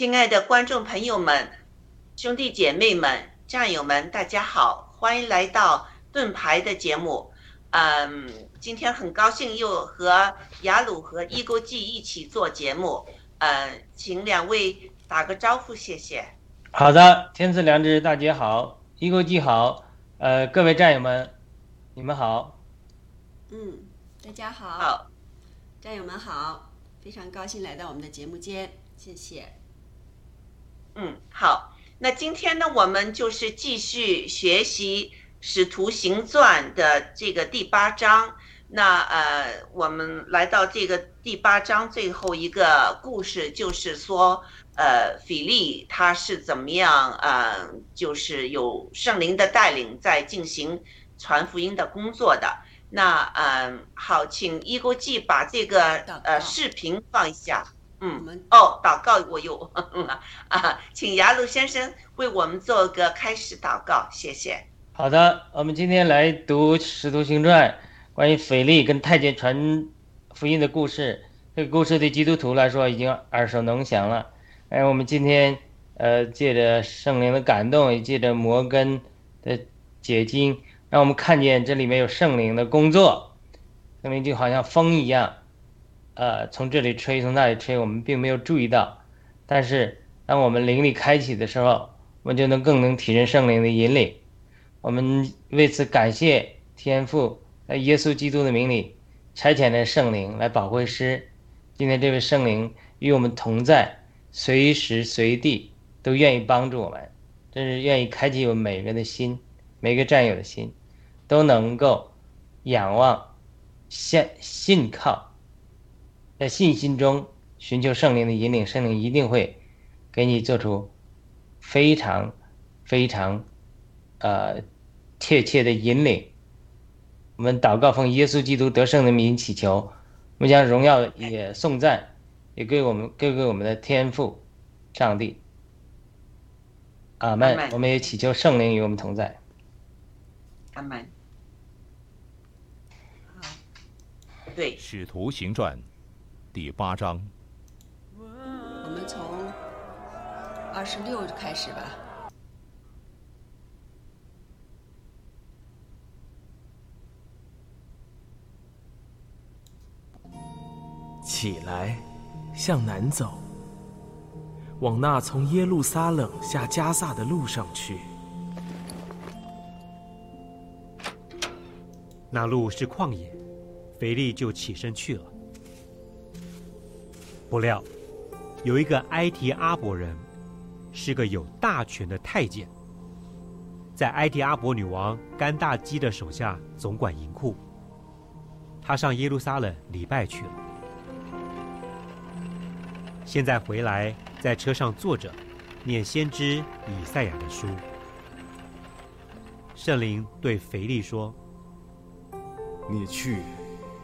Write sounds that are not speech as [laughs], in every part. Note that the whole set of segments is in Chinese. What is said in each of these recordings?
亲爱的观众朋友们、兄弟姐妹们、战友们，大家好，欢迎来到盾牌的节目。嗯，今天很高兴又和雅鲁和伊沟记一起做节目。嗯，请两位打个招呼，谢谢。好的，天赐良知大姐好，伊沟记好。呃，各位战友们，你们好。嗯，大家好。好，战友们好，非常高兴来到我们的节目间，谢谢。嗯，好，那今天呢，我们就是继续学习使徒行传的这个第八章，那呃我们来到这个第八章最后一个故事，就是说呃比利他是怎么样呃就是有圣灵的带领在进行传福音的工作的，那嗯好，请伊古记把这个呃视频放一下。嗯，哦，祷告我有啊，请雅鲁先生为我们做个开始祷告，谢谢。好的，我们今天来读《使徒行传》。关于腓力跟太监传福音的故事，这个故事对基督徒来说已经耳熟能详了。哎，我们今天呃，借着圣灵的感动，也借着摩根的解经，让我们看见这里面有圣灵的工作。圣灵就好像风一样，呃，从这里吹，从那里吹，我们并没有注意到。但是当我们灵力开启的时候，我们就能更能体认圣灵的引领。我们为此感谢天父。在耶稣基督的名里，差遣的圣灵来保护师。今天这位圣灵与我们同在，随时随地都愿意帮助我们，真是愿意开启我们每个人的心，每个战友的心，都能够仰望、信信靠，在信心中寻求圣灵的引领。圣灵一定会给你做出非常非常呃确切的引领。我们祷告，奉耶稣基督得胜的名祈求，我们将荣耀也颂赞，也归我们归给我们的天父上帝。阿门。我们也祈求圣灵与我们同在。阿门。对，《使徒行传》第八章。我们从二十六开始吧。起来，向南走，往那从耶路撒冷下加萨的路上去。那路是旷野，腓力就起身去了。不料，有一个埃提阿伯人，是个有大权的太监，在埃提阿伯女王甘大基的手下总管银库。他上耶路撒冷礼拜去了。现在回来，在车上坐着，念先知以赛亚的书。圣灵对腓力说：“你去，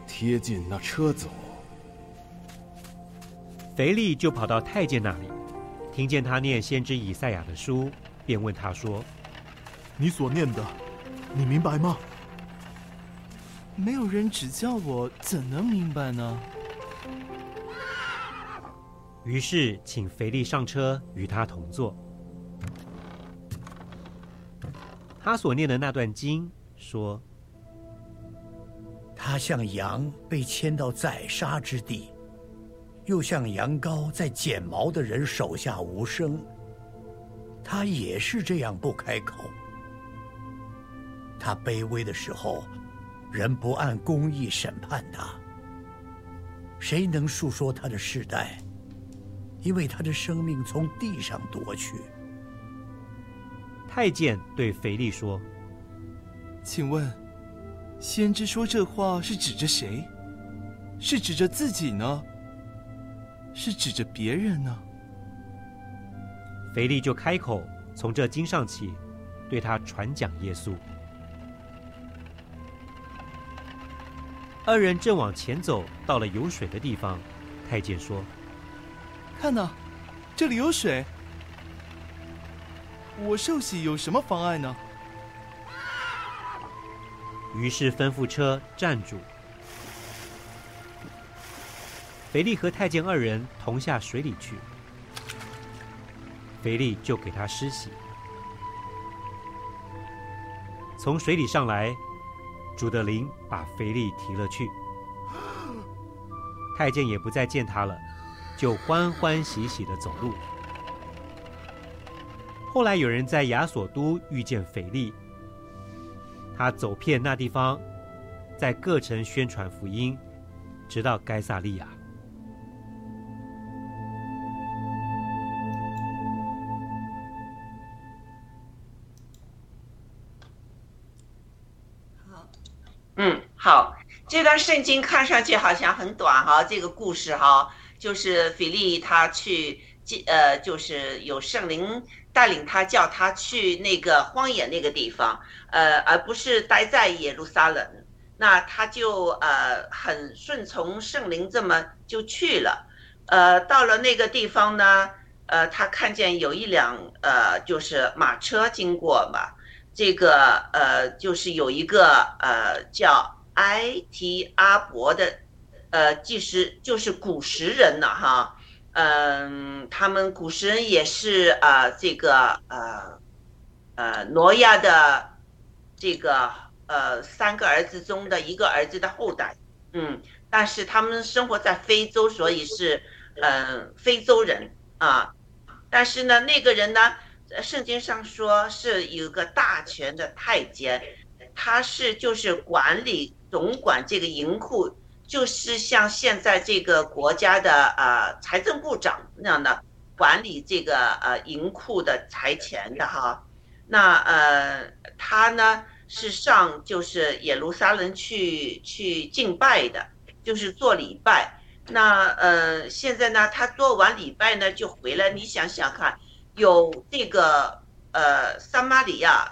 贴近那车走。”腓力就跑到太监那里，听见他念先知以赛亚的书，便问他说：“你所念的，你明白吗？”没有人指教我，怎能明白呢？于是，请腓力上车与他同坐。他所念的那段经说：“他像羊被牵到宰杀之地，又像羊羔在剪毛的人手下无声。他也是这样不开口。他卑微的时候，人不按公义审判他。谁能述说他的世代？”因为他的生命从地上夺去。太监对腓力说：“请问，先知说这话是指着谁？是指着自己呢？是指着别人呢？”腓力就开口，从这经上起，对他传讲耶稣。二人正往前走，到了有水的地方，太监说。看呐，这里有水。我受洗有什么妨碍呢？于是吩咐车站住。腓力和太监二人同下水里去，腓力就给他施洗。从水里上来，主的灵把腓力提了去，太监也不再见他了。就欢欢喜喜的走路。后来有人在亚索都遇见腓力，他走遍那地方，在各城宣传福音，直到该萨利亚。嗯，好，这段圣经看上去好像很短哈，这个故事哈，就是腓力他去，呃，就是有圣灵带领他，叫他去那个荒野那个地方，呃，而不是待在耶路撒冷。那他就呃很顺从圣灵，这么就去了。呃，到了那个地方呢，呃，他看见有一辆呃就是马车经过嘛，这个呃就是有一个呃叫。埃提阿伯的，呃，即是就是古时人了哈，嗯，他们古时人也是啊，这个呃，呃，挪亚的这个呃三个儿子中的一个儿子的后代，嗯，但是他们生活在非洲，所以是嗯非洲人啊，但是呢，那个人呢，圣经上说是有个大权的太监，他是就是管理。总管这个银库，就是像现在这个国家的呃财政部长那样的管理这个呃银库的财钱的哈。那呃他呢是上就是耶路撒冷去去敬拜的，就是做礼拜。那呃现在呢他做完礼拜呢就回来，你想想看，有这个呃撒马利亚，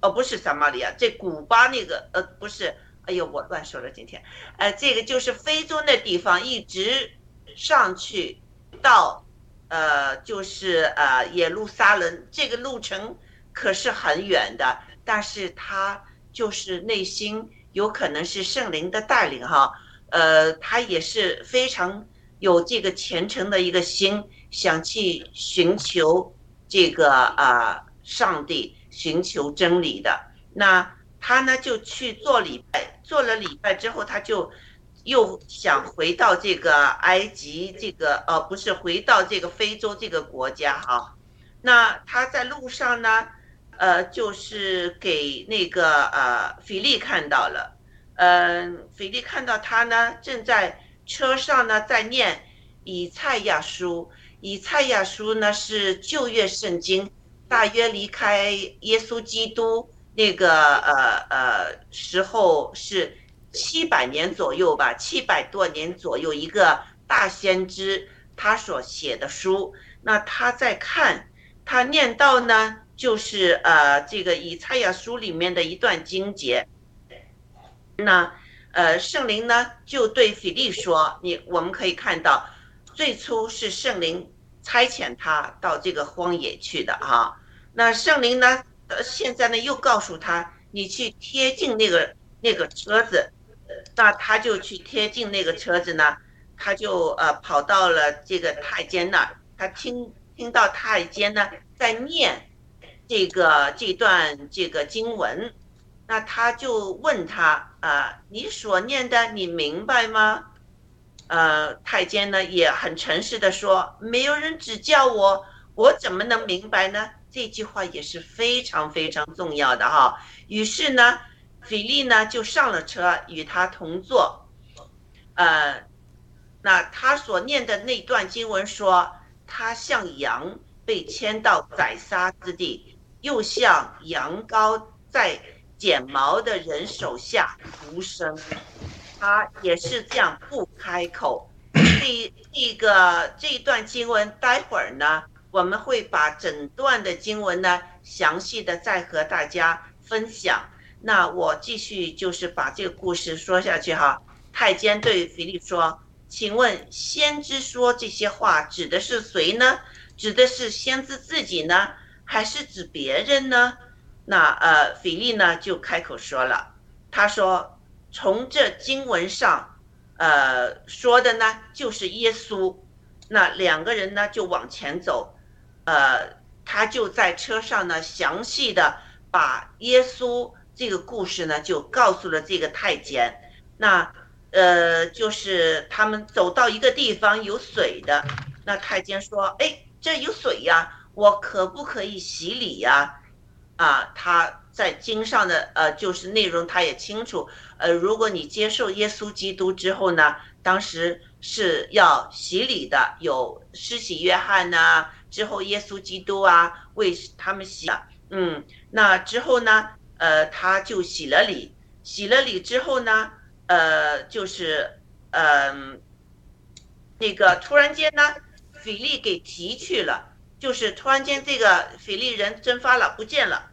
哦不是撒马利亚，这古巴那个呃不是。哎呦，我乱说了今天，呃，这个就是非洲那地方，一直上去到，呃，就是呃耶路撒冷，这个路程可是很远的，但是他就是内心有可能是圣灵的带领哈，呃，他也是非常有这个虔诚的一个心，想去寻求这个啊上帝，寻求真理的那。他呢就去做礼拜，做了礼拜之后，他就又想回到这个埃及，这个呃不是回到这个非洲这个国家哈。那他在路上呢，呃，就是给那个呃菲利看到了，嗯，菲利看到他呢正在车上呢在念以赛亚书，以赛亚书呢是旧约圣经，大约离开耶稣基督。那个呃呃时候是七百年左右吧，七百多年左右，一个大先知他所写的书。那他在看，他念到呢，就是呃这个以赛亚书里面的一段经节。那呃圣灵呢就对腓力说：“你我们可以看到，最初是圣灵差遣他到这个荒野去的啊。那圣灵呢？”呃，现在呢又告诉他，你去贴近那个那个车子，那他就去贴近那个车子呢，他就呃跑到了这个太监那儿，他听听到太监呢在念这个这段这个经文，那他就问他啊，你所念的你明白吗？呃，太监呢也很诚实的说，没有人指教我，我怎么能明白呢？这句话也是非常非常重要的哈。于是呢，菲利呢就上了车，与他同坐。呃，那他所念的那段经文说，他像羊被牵到宰杀之地，又像羊羔在剪毛的人手下无声。他也是这样不开口。[coughs] 这这个这一段经文，待会儿呢。我们会把整段的经文呢，详细的再和大家分享。那我继续就是把这个故事说下去哈。太监对腓力说：“请问先知说这些话指的是谁呢？指的是先知自己呢，还是指别人呢？”那呃，腓力呢就开口说了，他说：“从这经文上，呃说的呢就是耶稣。”那两个人呢就往前走。呃，他就在车上呢，详细的把耶稣这个故事呢，就告诉了这个太监。那呃，就是他们走到一个地方有水的，那太监说：“哎，这有水呀，我可不可以洗礼呀？”啊，他在经上的呃，就是内容他也清楚。呃，如果你接受耶稣基督之后呢，当时是要洗礼的，有施洗约翰呐。之后，耶稣基督啊，为他们洗了。嗯，那之后呢，呃，他就洗了礼。洗了礼之后呢，呃，就是嗯、那个突然间呢，腓力给提去了，就是突然间这个腓力人蒸发了，不见了。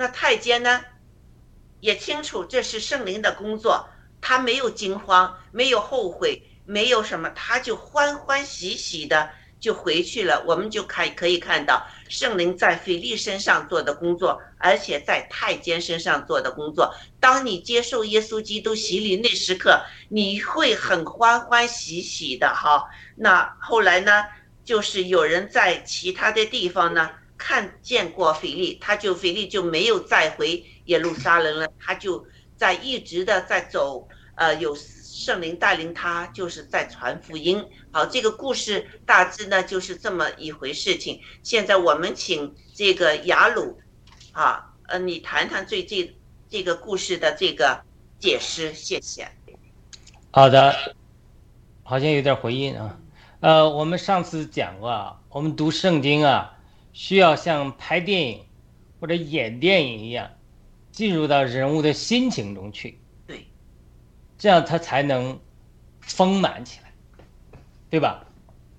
那太监呢，也清楚这是圣灵的工作，他没有惊慌，没有后悔，没有什么，他就欢欢喜喜的就回去了。我们就看可以看到圣灵在腓力身上做的工作，而且在太监身上做的工作。当你接受耶稣基督洗礼那时刻，你会很欢欢喜喜的哈。那后来呢，就是有人在其他的地方呢看见过腓力，他就腓力就没有再回耶路撒冷了，他就在一直的在走，呃，有圣灵带领他，就是在传福音。好，这个故事大致呢就是这么一回事情。现在我们请这个雅鲁，啊，呃，你谈谈最近这个故事的这个解释，谢谢。好的，好像有点回音啊。呃，我们上次讲过啊，我们读圣经啊，需要像拍电影或者演电影一样，进入到人物的心情中去。对，这样他才能丰满起来，对吧？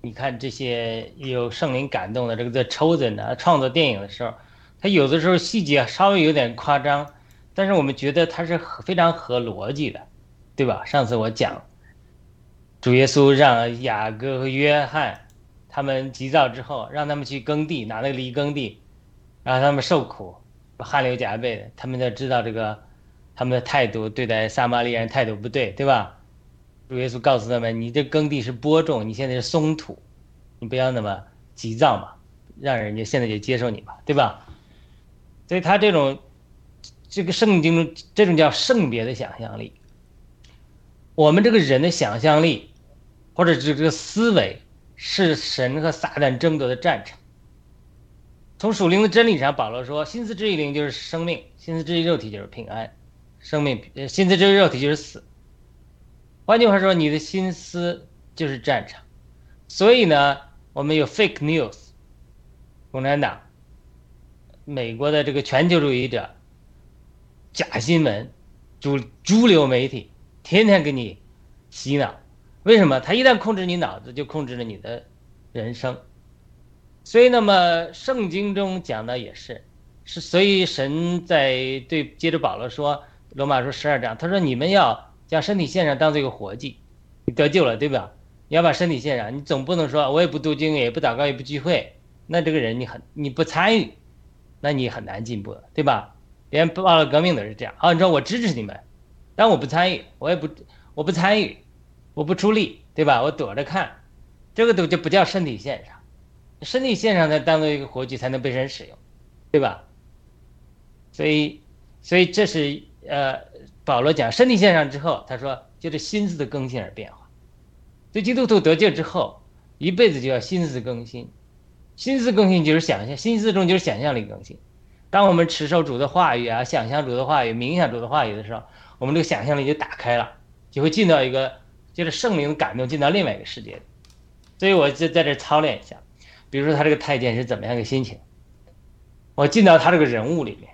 你看这些有圣灵感动的这个在抽子呢，创作电影的时候，他有的时候细节稍微有点夸张，但是我们觉得他是非常合逻辑的，对吧？上次我讲。主耶稣让雅各和约翰他们急躁之后，让他们去耕地，拿那个犁耕地，让他们受苦，汗流浃背的。他们就知道这个，他们的态度对待撒玛利亚人态度不对，对吧？主耶稣告诉他们：“你这耕地是播种，你现在是松土，你不要那么急躁嘛，让人家现在就接受你吧，对吧？”所以他这种这个圣经中这种叫圣别的想象力，我们这个人的想象力。或者这个思维是神和撒旦争夺的战场。从属灵的真理上，保罗说：“心思之于灵就是生命，心思之于肉体就是平安，生命呃心思之于肉体就是死。”换句话说，你的心思就是战场。所以呢，我们有 fake news，共产党、美国的这个全球主义者、假新闻、主主流媒体，天天给你洗脑。为什么？他一旦控制你脑子，就控制了你的人生。所以，那么圣经中讲的也是，是所以神在对接着保罗说，罗马书十二章，他说你们要将身体献上当做一个活祭，你得救了，对吧？你要把身体献上，你总不能说我也不读经，也不祷告，也不聚会，那这个人你很你不参与，那你很难进步，对吧？连报了革命都是这样。啊，你说我支持你们，但我不参与，我也不我不参与。我不出力，对吧？我躲着看，这个都就不叫身体线上，身体线上才当做一个活祭才能被神使用，对吧？所以，所以这是呃，保罗讲身体线上之后，他说就是心思的更新而变化。所以基督徒得救之后，一辈子就要心思更新，心思更新就是想象，心思中就是想象力更新。当我们持守主的话语啊，想象主的话语，冥想主的话语的时候，我们这个想象力就打开了，就会进到一个。就是圣灵感动进到另外一个世界，所以我就在这操练一下。比如说他这个太监是怎么样的心情，我进到他这个人物里面，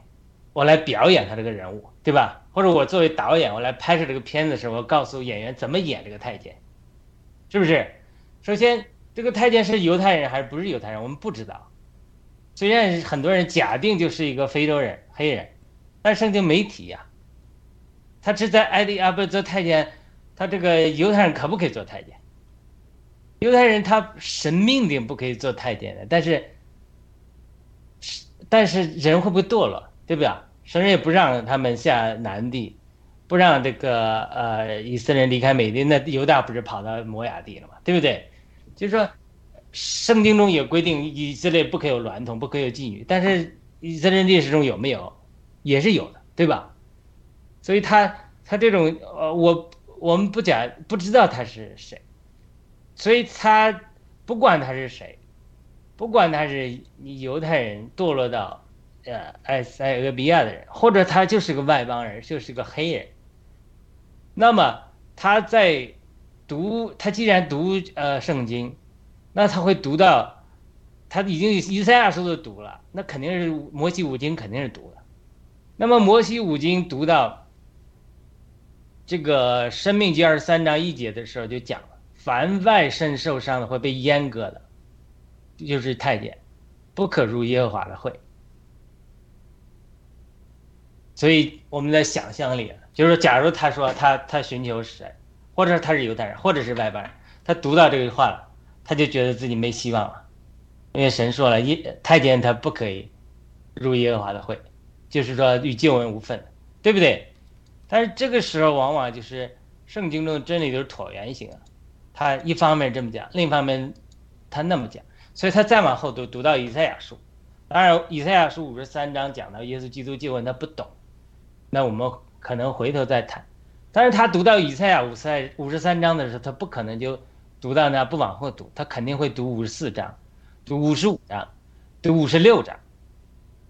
我来表演他这个人物，对吧？或者我作为导演，我来拍摄这个片子的时候，我告诉演员怎么演这个太监，是不是？首先，这个太监是犹太人还是不是犹太人，我们不知道。虽然很多人假定就是一个非洲人、黑人，但圣经没提呀。他是在埃利阿伯做太监。他这个犹太人可不可以做太监？犹太人他神命令不可以做太监的，但是，但是人会不会堕落，对不对？神也不让他们下南地，不让这个呃以色列离开美地，那犹大不是跑到摩亚地了嘛，对不对？就是说，圣经中也规定以色列不可以有娈童，不可以有妓女，但是以色列历史中有没有？也是有的，对吧？所以他他这种呃我。我们不讲，不知道他是谁，所以他不管他是谁，不管他是犹太人堕落到呃埃塞俄比亚的人，或者他就是个外邦人，就是个黑人，那么他在读，他既然读呃圣经，那他会读到，他已经以赛亚书都读了，那肯定是摩西五经肯定是读的，那么摩西五经读到。这个《生命记》二十三章一节的时候就讲了，凡外身受伤的会被阉割的，就是太监，不可入耶和华的会。所以我们的想象力，就是假如他说他他寻求神，或者他是犹太人，或者是外邦人，他读到这个话了，他就觉得自己没希望了，因为神说了，耶太监他不可以入耶和华的会，就是说与救恩无分，对不对？但是这个时候往往就是圣经中的真理都是椭圆形啊，他一方面这么讲，另一方面他那么讲，所以他再往后读读到以赛亚书，当然以赛亚书五十三章讲到耶稣基督救恩，他不懂。那我们可能回头再谈，但是他读到以赛亚五赛五十三章的时候，他不可能就读到那不往后读，他肯定会读五十四章，读五十五章，读五十六章。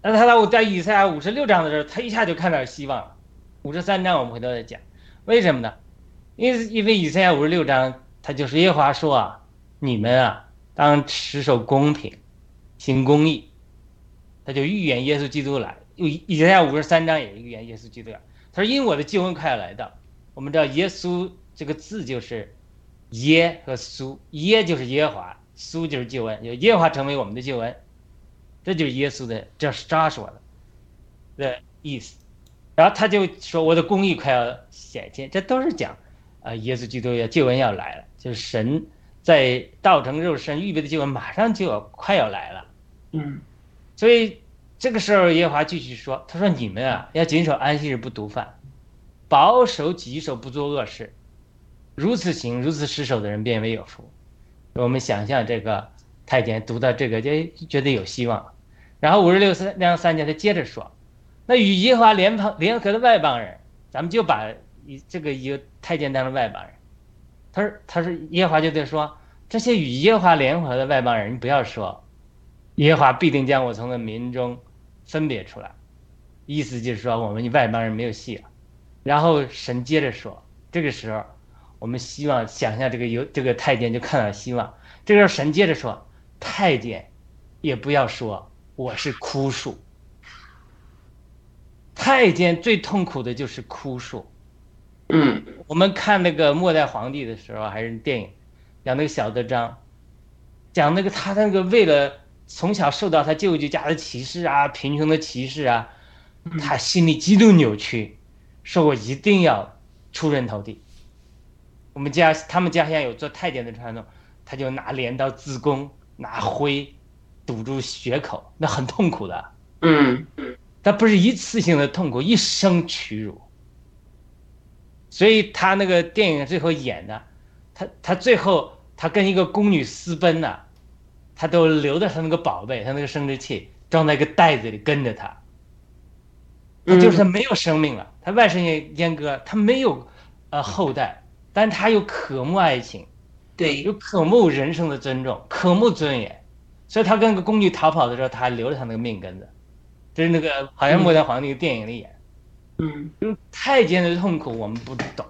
那他到在以赛亚五十六章的时候，他一下就看到希望了。五十三章我们回头再讲，为什么呢？因为因为以赛亚五十六章，他就是耶和华说啊，你们啊当持守公平，行公义，他就预言耶稣基督来。以以赛亚五十三章也预言耶稣基督来，他说：“因为我的救恩快要来到。”我们知道耶稣这个字就是耶和苏，耶就是耶和华，苏就是救恩，有耶和华成为我们的救恩，这就是耶稣的，这是扎说的的意思。然后他就说：“我的公义快要显现。”这都是讲啊，耶稣基督要救恩要来了，就是神在道成肉身预备的救恩马上就要快要来了。嗯，所以。这个时候，耶和华继续说：“他说你们啊，要谨守安息日，不毒贩，保守己手，不做恶事。如此行，如此失守的人，便为有福。”我们想象这个太监读到这个，就觉得有希望。然后五十六三两三节，他接着说：“那与耶和华联邦联合的外邦人，咱们就把一这个一个太监当成外邦人。”他说：“他说耶和华就在说，这些与耶和华联合的外邦人，你不要说，耶和华必定将我从那民中。”分别出来，意思就是说我们外邦人没有戏了。然后神接着说，这个时候我们希望想象这个有这个太监就看到希望。这个时候神接着说，太监也不要说我是枯树。太监最痛苦的就是哭诉。嗯，我们看那个末代皇帝的时候还是电影，讲那个小德章，讲那个他那个为了。从小受到他舅舅家的歧视啊，贫穷的歧视啊，他心里极度扭曲，说我一定要出人头地。我们家他们家乡有做太监的传统，他就拿镰刀自宫，拿灰堵住血口，那很痛苦的。嗯，他不是一次性的痛苦，一生屈辱。所以他那个电影最后演的，他他最后他跟一个宫女私奔了。他都留着他那个宝贝，他那个生殖器装在一个袋子里跟着他，他就是他没有生命了。他外甥也阉割，他没有呃后代，但他又渴慕爱情，对，又渴慕人生的尊重，渴慕尊严，所以他跟个宫女逃跑的时候，他还留着他那个命根子，这是那个好像末代皇帝电影里演，嗯，就是太监的痛苦我们不懂，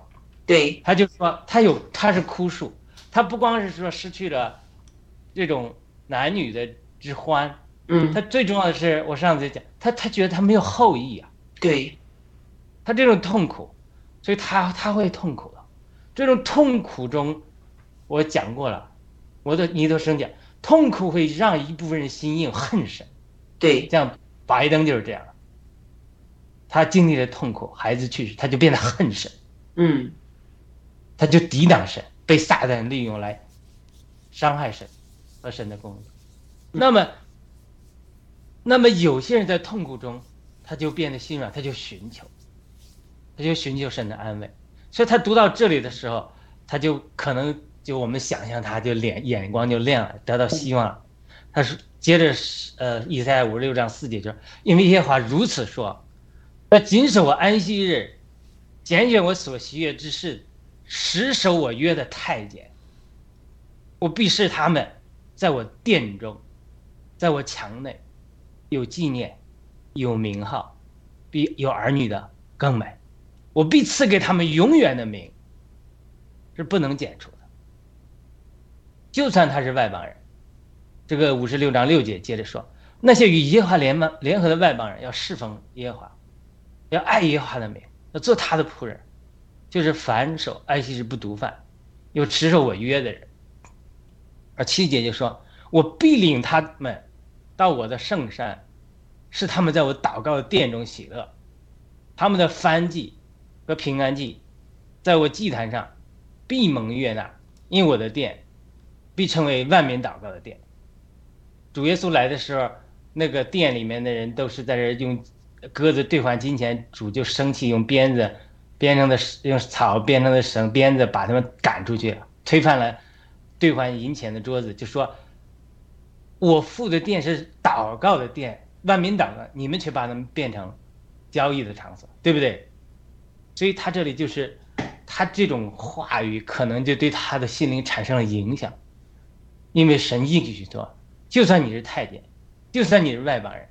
对，他就说他有他是枯树，他不光是说失去了这种。男女的之欢，嗯，他最重要的是，我上次讲，他他觉得他没有后裔啊，对，他这种痛苦，所以他他会痛苦的，这种痛苦中，我讲过了，我的尼德生讲，痛苦会让一部分人心硬恨神，对，像白登就是这样，他经历了痛苦，孩子去世，他就变得恨神，嗯，他就抵挡神，被撒旦利用来伤害神。和神的工作，那么，那么有些人在痛苦中，他就变得心软，他就寻求，他就寻求神的安慰。所以他读到这里的时候，他就可能就我们想象，他就脸眼光就亮了，得到希望了。他说，接着是呃，以赛五十六章四节就因为耶和华如此说，那谨守我安息日，拣选我所喜悦之事，实守我约的太监，我必视他们。在我殿中，在我墙内，有纪念，有名号，比有儿女的更美。我必赐给他们永远的名，是不能剪除的。就算他是外邦人，这个五十六章六节接着说，那些与耶和华联盟联合的外邦人要侍奉耶和华，要爱耶和华的名，要做他的仆人，就是反守安息日不毒饭，又持守我约的人。而七节就说：“我必领他们到我的圣山，是他们在我祷告的殿中喜乐。他们的燔祭和平安祭，在我祭坛上必蒙悦纳，因我的殿必成为万民祷告的殿。”主耶稣来的时候，那个殿里面的人都是在这用鸽子兑换金钱，主就生气，用鞭子编成的用草编成的绳鞭子把他们赶出去，推翻了。兑换银钱的桌子，就说：“我付的店是祷告的店，万民祷告，你们却把他们变成交易的场所，对不对？”所以他这里就是他这种话语，可能就对他的心灵产生了影响，因为神应许说：“就算你是太监，就算你是外邦人，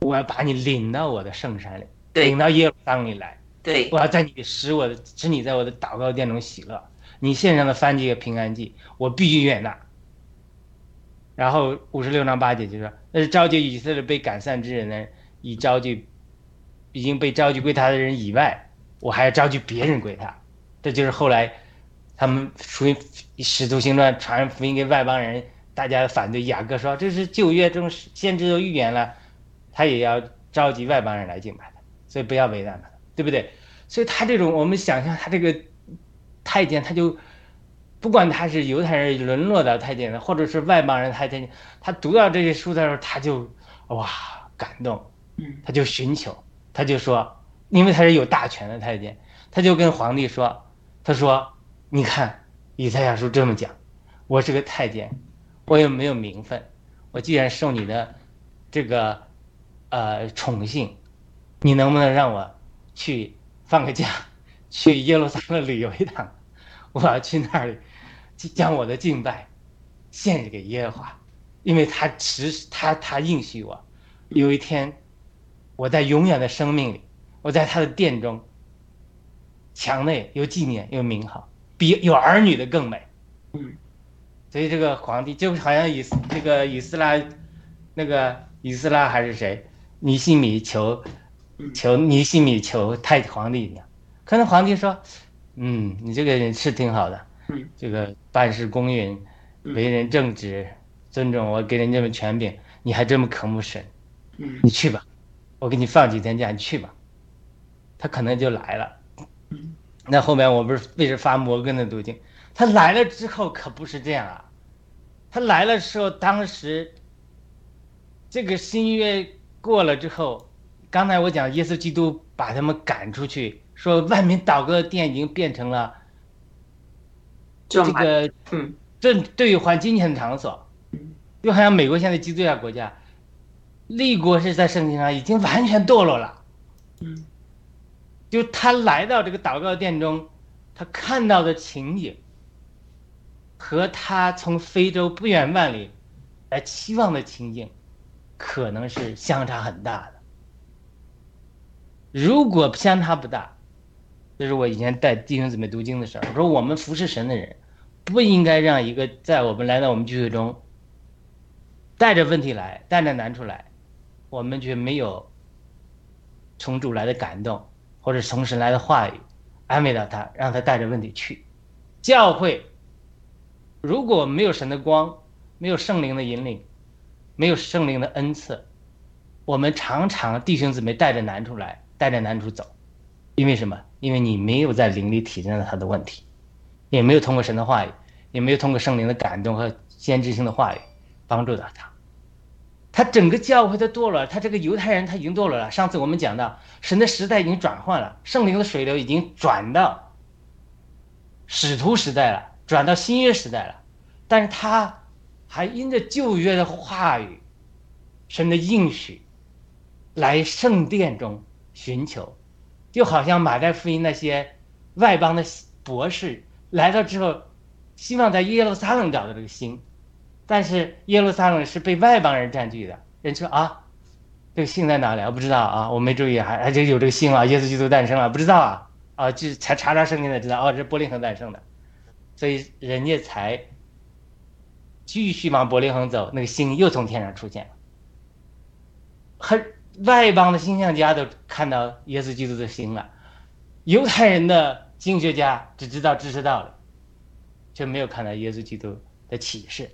我要把你领到我的圣山里，领到耶路撒冷里来，对，我要在你使我的使你在我的祷告殿中喜乐。”你献上的燔祭和平安祭，我必须悦纳。然后五十六章八节就说：“那是召集以色列被赶散之人呢，以召集已经被召集归他的人以外，我还要召集别人归他。”这就是后来他们属于使徒行传传福音给外邦人，大家反对雅各说：“这是旧约中先知都预言了，他也要召集外邦人来敬拜他，所以不要为难他，对不对？”所以他这种我们想象他这个。太监他就，不管他是犹太人沦落的太监，或者是外邦人太监，他读到这些书的时候，他就哇感动，他就寻求，他就说，因为他是有大权的太监，他就跟皇帝说，他说，你看以赛亚书这么讲，我是个太监，我也没有名分，我既然受你的这个呃宠幸，你能不能让我去放个假？去耶路撒冷旅游一趟，我要去那里，将我的敬拜献给耶和华，因为他持他他应许我，有一天我在永远的生命里，我在他的殿中，墙内有纪念有名号，比有儿女的更美。嗯，所以这个皇帝就好像以这个以斯拉，那个以斯拉还是谁，尼西米求求尼西米求太皇帝一样。可能皇帝说：“嗯，你这个人是挺好的，这个办事公允，为人正直，尊重我，给人这么权柄，你还这么渴慕神，你去吧，我给你放几天假，你去吧。”他可能就来了。那后面我不是为了发摩根的途径，他来了之后可不是这样啊，他来了时候，当时这个新约过了之后，刚才我讲耶稣基督把他们赶出去。说万民祷告的殿已经变成了这个，嗯，这兑换金钱的场所，就好像美国现在基督教国家，立国是在圣经上已经完全堕落了，嗯，就他来到这个祷告殿中，他看到的情景，和他从非洲不远万里来期望的情景，可能是相差很大的。如果相差不大。这是我以前带弟兄姊妹读经的时候，我说我们服侍神的人，不应该让一个在我们来到我们聚会中，带着问题来，带着难处来，我们却没有从主来的感动，或者从神来的话语安慰到他，让他带着问题去。教会如果没有神的光，没有圣灵的引领，没有圣灵的恩赐，我们常常弟兄姊妹带着难处来，带着难处走。因为什么？因为你没有在灵里体验到他的问题，也没有通过神的话语，也没有通过圣灵的感动和先知性的话语帮助到他。他整个教会都堕落，他这个犹太人他已经堕落了。上次我们讲到，神的时代已经转换了，圣灵的水流已经转到使徒时代了，转到新约时代了。但是他还因着旧约的话语、神的应许，来圣殿中寻求。就好像马太福音那些外邦的博士来到之后，希望在耶路撒冷找到这个星，但是耶路撒冷是被外邦人占据的。人说啊，这个星在哪里？我不知道啊，我没注意，还还就有这个星啊，耶稣基督诞生了，不知道啊啊，就才查查圣经才知道，哦，这是伯利恒诞生的，所以人家才继续往伯利恒走，那个星又从天上出现了，很。外邦的星象家都看到耶稣基督的星了，犹太人的经学家只知道知识道理，却没有看到耶稣基督的启示。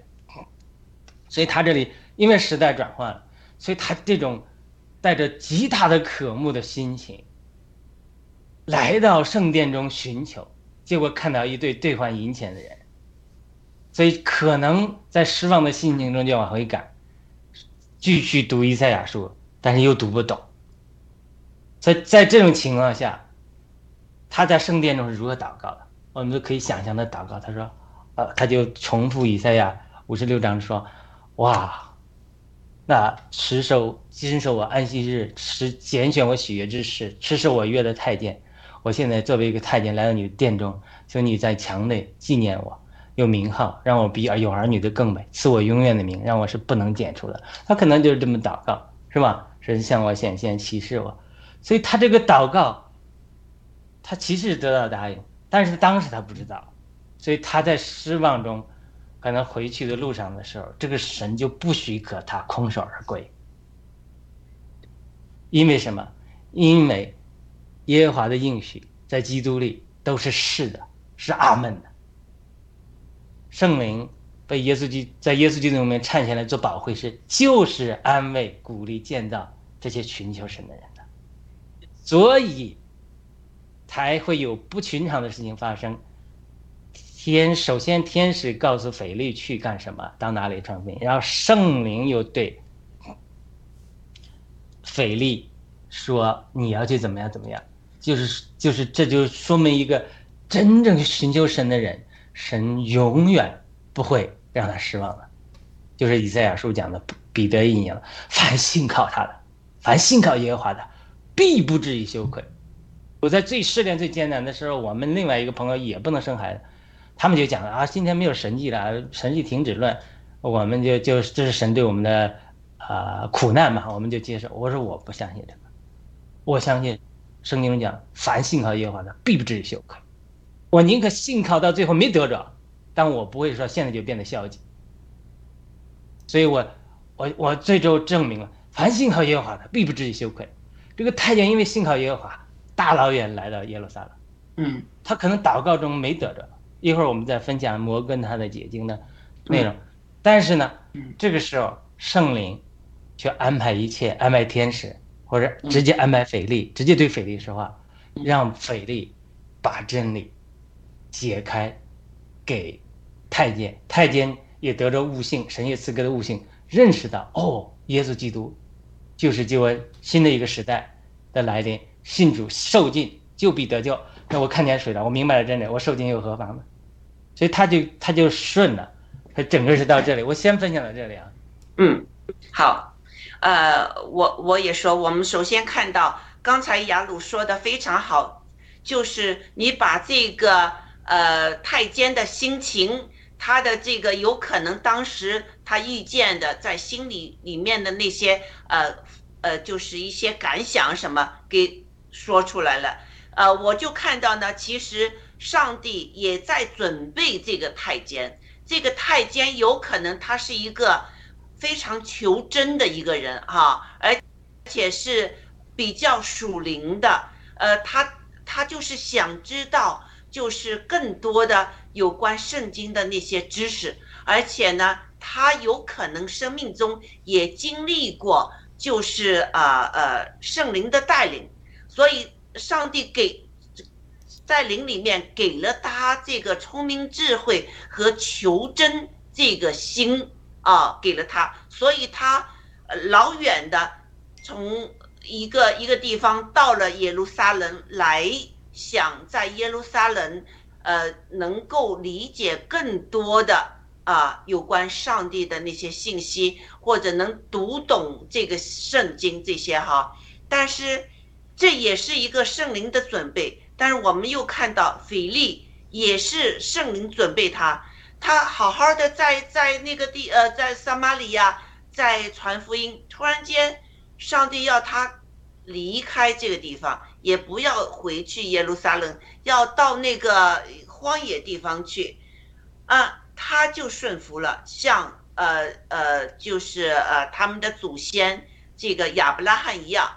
所以他这里因为时代转换了，所以他这种带着极大的渴慕的心情，来到圣殿中寻求，结果看到一对兑换银钱的人，所以可能在失望的心情中就往回赶，继续读以赛亚书，但是又读不懂。在在这种情况下，他在圣殿中是如何祷告的？我们就可以想象的祷告。他说：“呃，他就重复以赛亚五十六章说。”哇，那持守坚守我安息日，持拣选我喜悦之事，持守我约的太监。我现在作为一个太监来到你的殿中，求你在墙内纪念我，有名号，让我比有儿女的更美，赐我永远的名，让我是不能剪除的。他可能就是这么祷告，是吧？神向我显现，启示我。所以他这个祷告，他其实得到答应，但是当时他不知道，所以他在失望中。可能回去的路上的时候，这个神就不许可他空手而归。因为什么？因为耶和华的应许在基督里都是是的，是阿门的。圣灵被耶稣基在耶稣基督里面颤下来做保惠师，就是安慰、鼓励、建造这些寻求神的人的，所以才会有不寻常的事情发生。天首先，天使告诉腓力去干什么，到哪里传福音，然后圣灵又对腓力说：“你要去怎么样怎么样。”就是就是，这就说明一个真正寻求神的人，神永远不会让他失望的。就是以赛亚书讲的彼得引言：“凡信靠他的，凡信靠耶和华的，必不至于羞愧。”我在最失恋、最艰难的时候，我们另外一个朋友也不能生孩子。他们就讲了啊，今天没有神迹了，神迹停止论，我们就就这是神对我们的啊苦难嘛，我们就接受。我说我不相信这个，我相信圣经讲，凡信靠耶和华的，必不至于羞愧。我宁可信靠到最后没得着，但我不会说现在就变得消极。所以我我我最终证明了，凡信靠耶和华的，必不至于羞愧。这个太监因为信靠耶和华，大老远来到耶路撒冷，嗯，他可能祷告中没得着。一会儿我们再分享摩根他的解经的内容，但是呢，这个时候圣灵却安排一切，安排天使或者直接安排腓力，直接对腓力说话，让腓力把真理解开给太监，太监也得着悟性，神也赐给的悟性，认识到哦，耶稣基督就是救恩，新的一个时代的来临，信主受尽就必得救。那我看见水了，我明白了真理，我受尽又何妨呢？所以他就他就顺了，他整个是到这里。我先分享到这里啊。嗯，好，呃，我我也说，我们首先看到刚才雅鲁说的非常好，就是你把这个呃太监的心情，他的这个有可能当时他遇见的在心里里面的那些呃呃，就是一些感想什么给说出来了。呃，我就看到呢，其实。上帝也在准备这个太监，这个太监有可能他是一个非常求真的一个人哈，而且是比较属灵的，呃，他他就是想知道，就是更多的有关圣经的那些知识，而且呢，他有可能生命中也经历过，就是啊呃圣灵的带领，所以上帝给。在灵里面给了他这个聪明智慧和求真这个心啊，给了他，所以他老远的从一个一个地方到了耶路撒冷来，想在耶路撒冷呃能够理解更多的啊有关上帝的那些信息，或者能读懂这个圣经这些哈，但是这也是一个圣灵的准备。但是我们又看到腓力也是圣灵准备他，他好好的在在那个地呃在撒玛利亚在传福音，突然间上帝要他离开这个地方，也不要回去耶路撒冷，要到那个荒野地方去，啊，他就顺服了，像呃呃就是呃他们的祖先这个亚伯拉罕一样。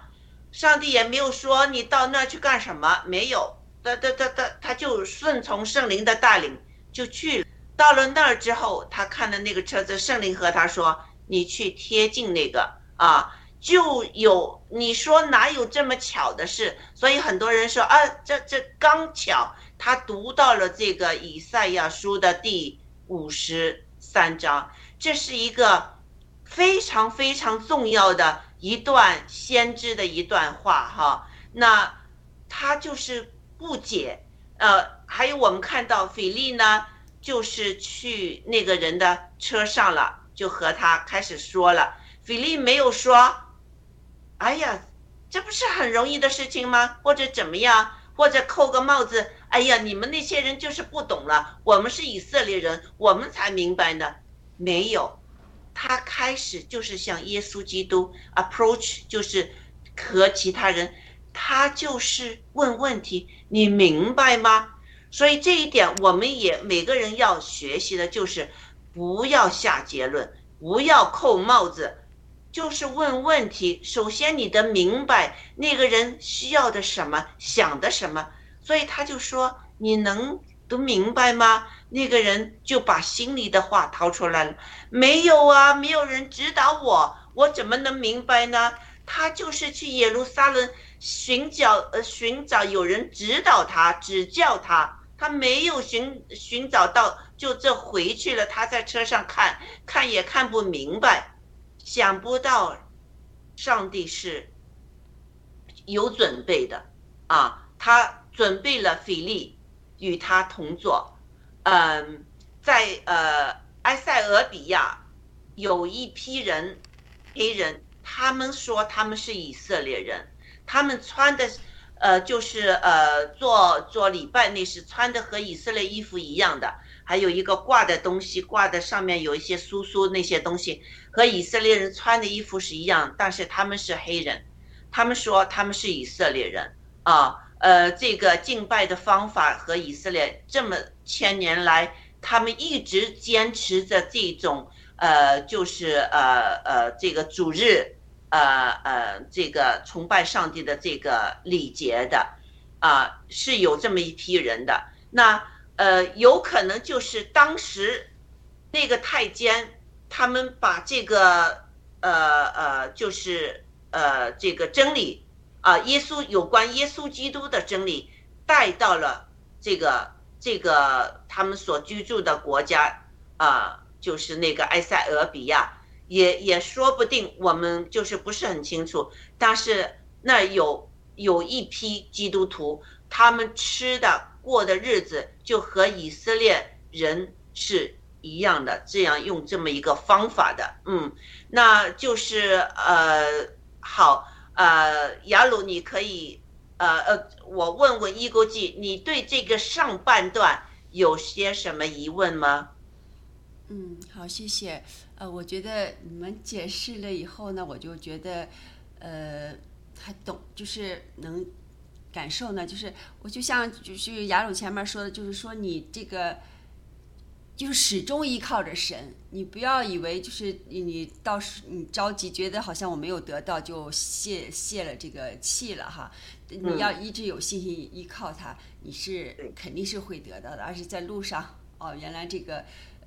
上帝也没有说你到那去干什么，没有，他他他他他就顺从圣灵的带领就去了。到了那儿之后，他看到那个车子，圣灵和他说：“你去贴近那个啊。”就有你说哪有这么巧的事？所以很多人说啊，这这刚巧他读到了这个以赛亚书的第五十三章，这是一个非常非常重要的一段先知的一段话哈。那他就是不解，呃，还有我们看到腓力呢，就是去那个人的车上了，就和他开始说了。菲利没有说。哎呀，这不是很容易的事情吗？或者怎么样？或者扣个帽子？哎呀，你们那些人就是不懂了。我们是以色列人，我们才明白呢。没有，他开始就是向耶稣基督 approach，就是和其他人，他就是问问题，你明白吗？所以这一点，我们也每个人要学习的就是不要下结论，不要扣帽子。就是问问题，首先你得明白那个人需要的什么，想的什么，所以他就说你能都明白吗？那个人就把心里的话掏出来了，没有啊，没有人指导我，我怎么能明白呢？他就是去耶路撒冷寻找，呃，寻找有人指导他，指教他，他没有寻寻找到，就这回去了。他在车上看看也看不明白。想不到，上帝是有准备的啊！他准备了菲力与他同坐。嗯，在呃埃塞俄比亚有一批人黑人，他们说他们是以色列人，他们穿的呃就是呃做做礼拜那是穿的和以色列衣服一样的。还有一个挂的东西，挂的上面有一些酥酥那些东西，和以色列人穿的衣服是一样，但是他们是黑人，他们说他们是以色列人啊，呃，这个敬拜的方法和以色列这么千年来，他们一直坚持着这种呃，就是呃呃这个主日，呃呃这个崇拜上帝的这个礼节的，啊，是有这么一批人的那。呃，有可能就是当时那个太监，他们把这个呃呃，就是呃这个真理啊，耶稣有关耶稣基督的真理带到了这个这个他们所居住的国家啊，就是那个埃塞俄比亚，也也说不定，我们就是不是很清楚。但是那有有一批基督徒，他们吃的。过的日子就和以色列人是一样的，这样用这么一个方法的，嗯，那就是呃好呃雅鲁，你可以呃呃，我问问伊勾记，你对这个上半段有些什么疑问吗？嗯，好，谢谢。呃，我觉得你们解释了以后呢，我就觉得呃还懂，就是能。感受呢，就是我就像就是雅鲁前面说的，就是说你这个就是始终依靠着神，你不要以为就是你到时你着急，觉得好像我没有得到就泄泄了这个气了哈。你要一直有信心依靠他，你是肯定是会得到的。而且在路上哦，原来这个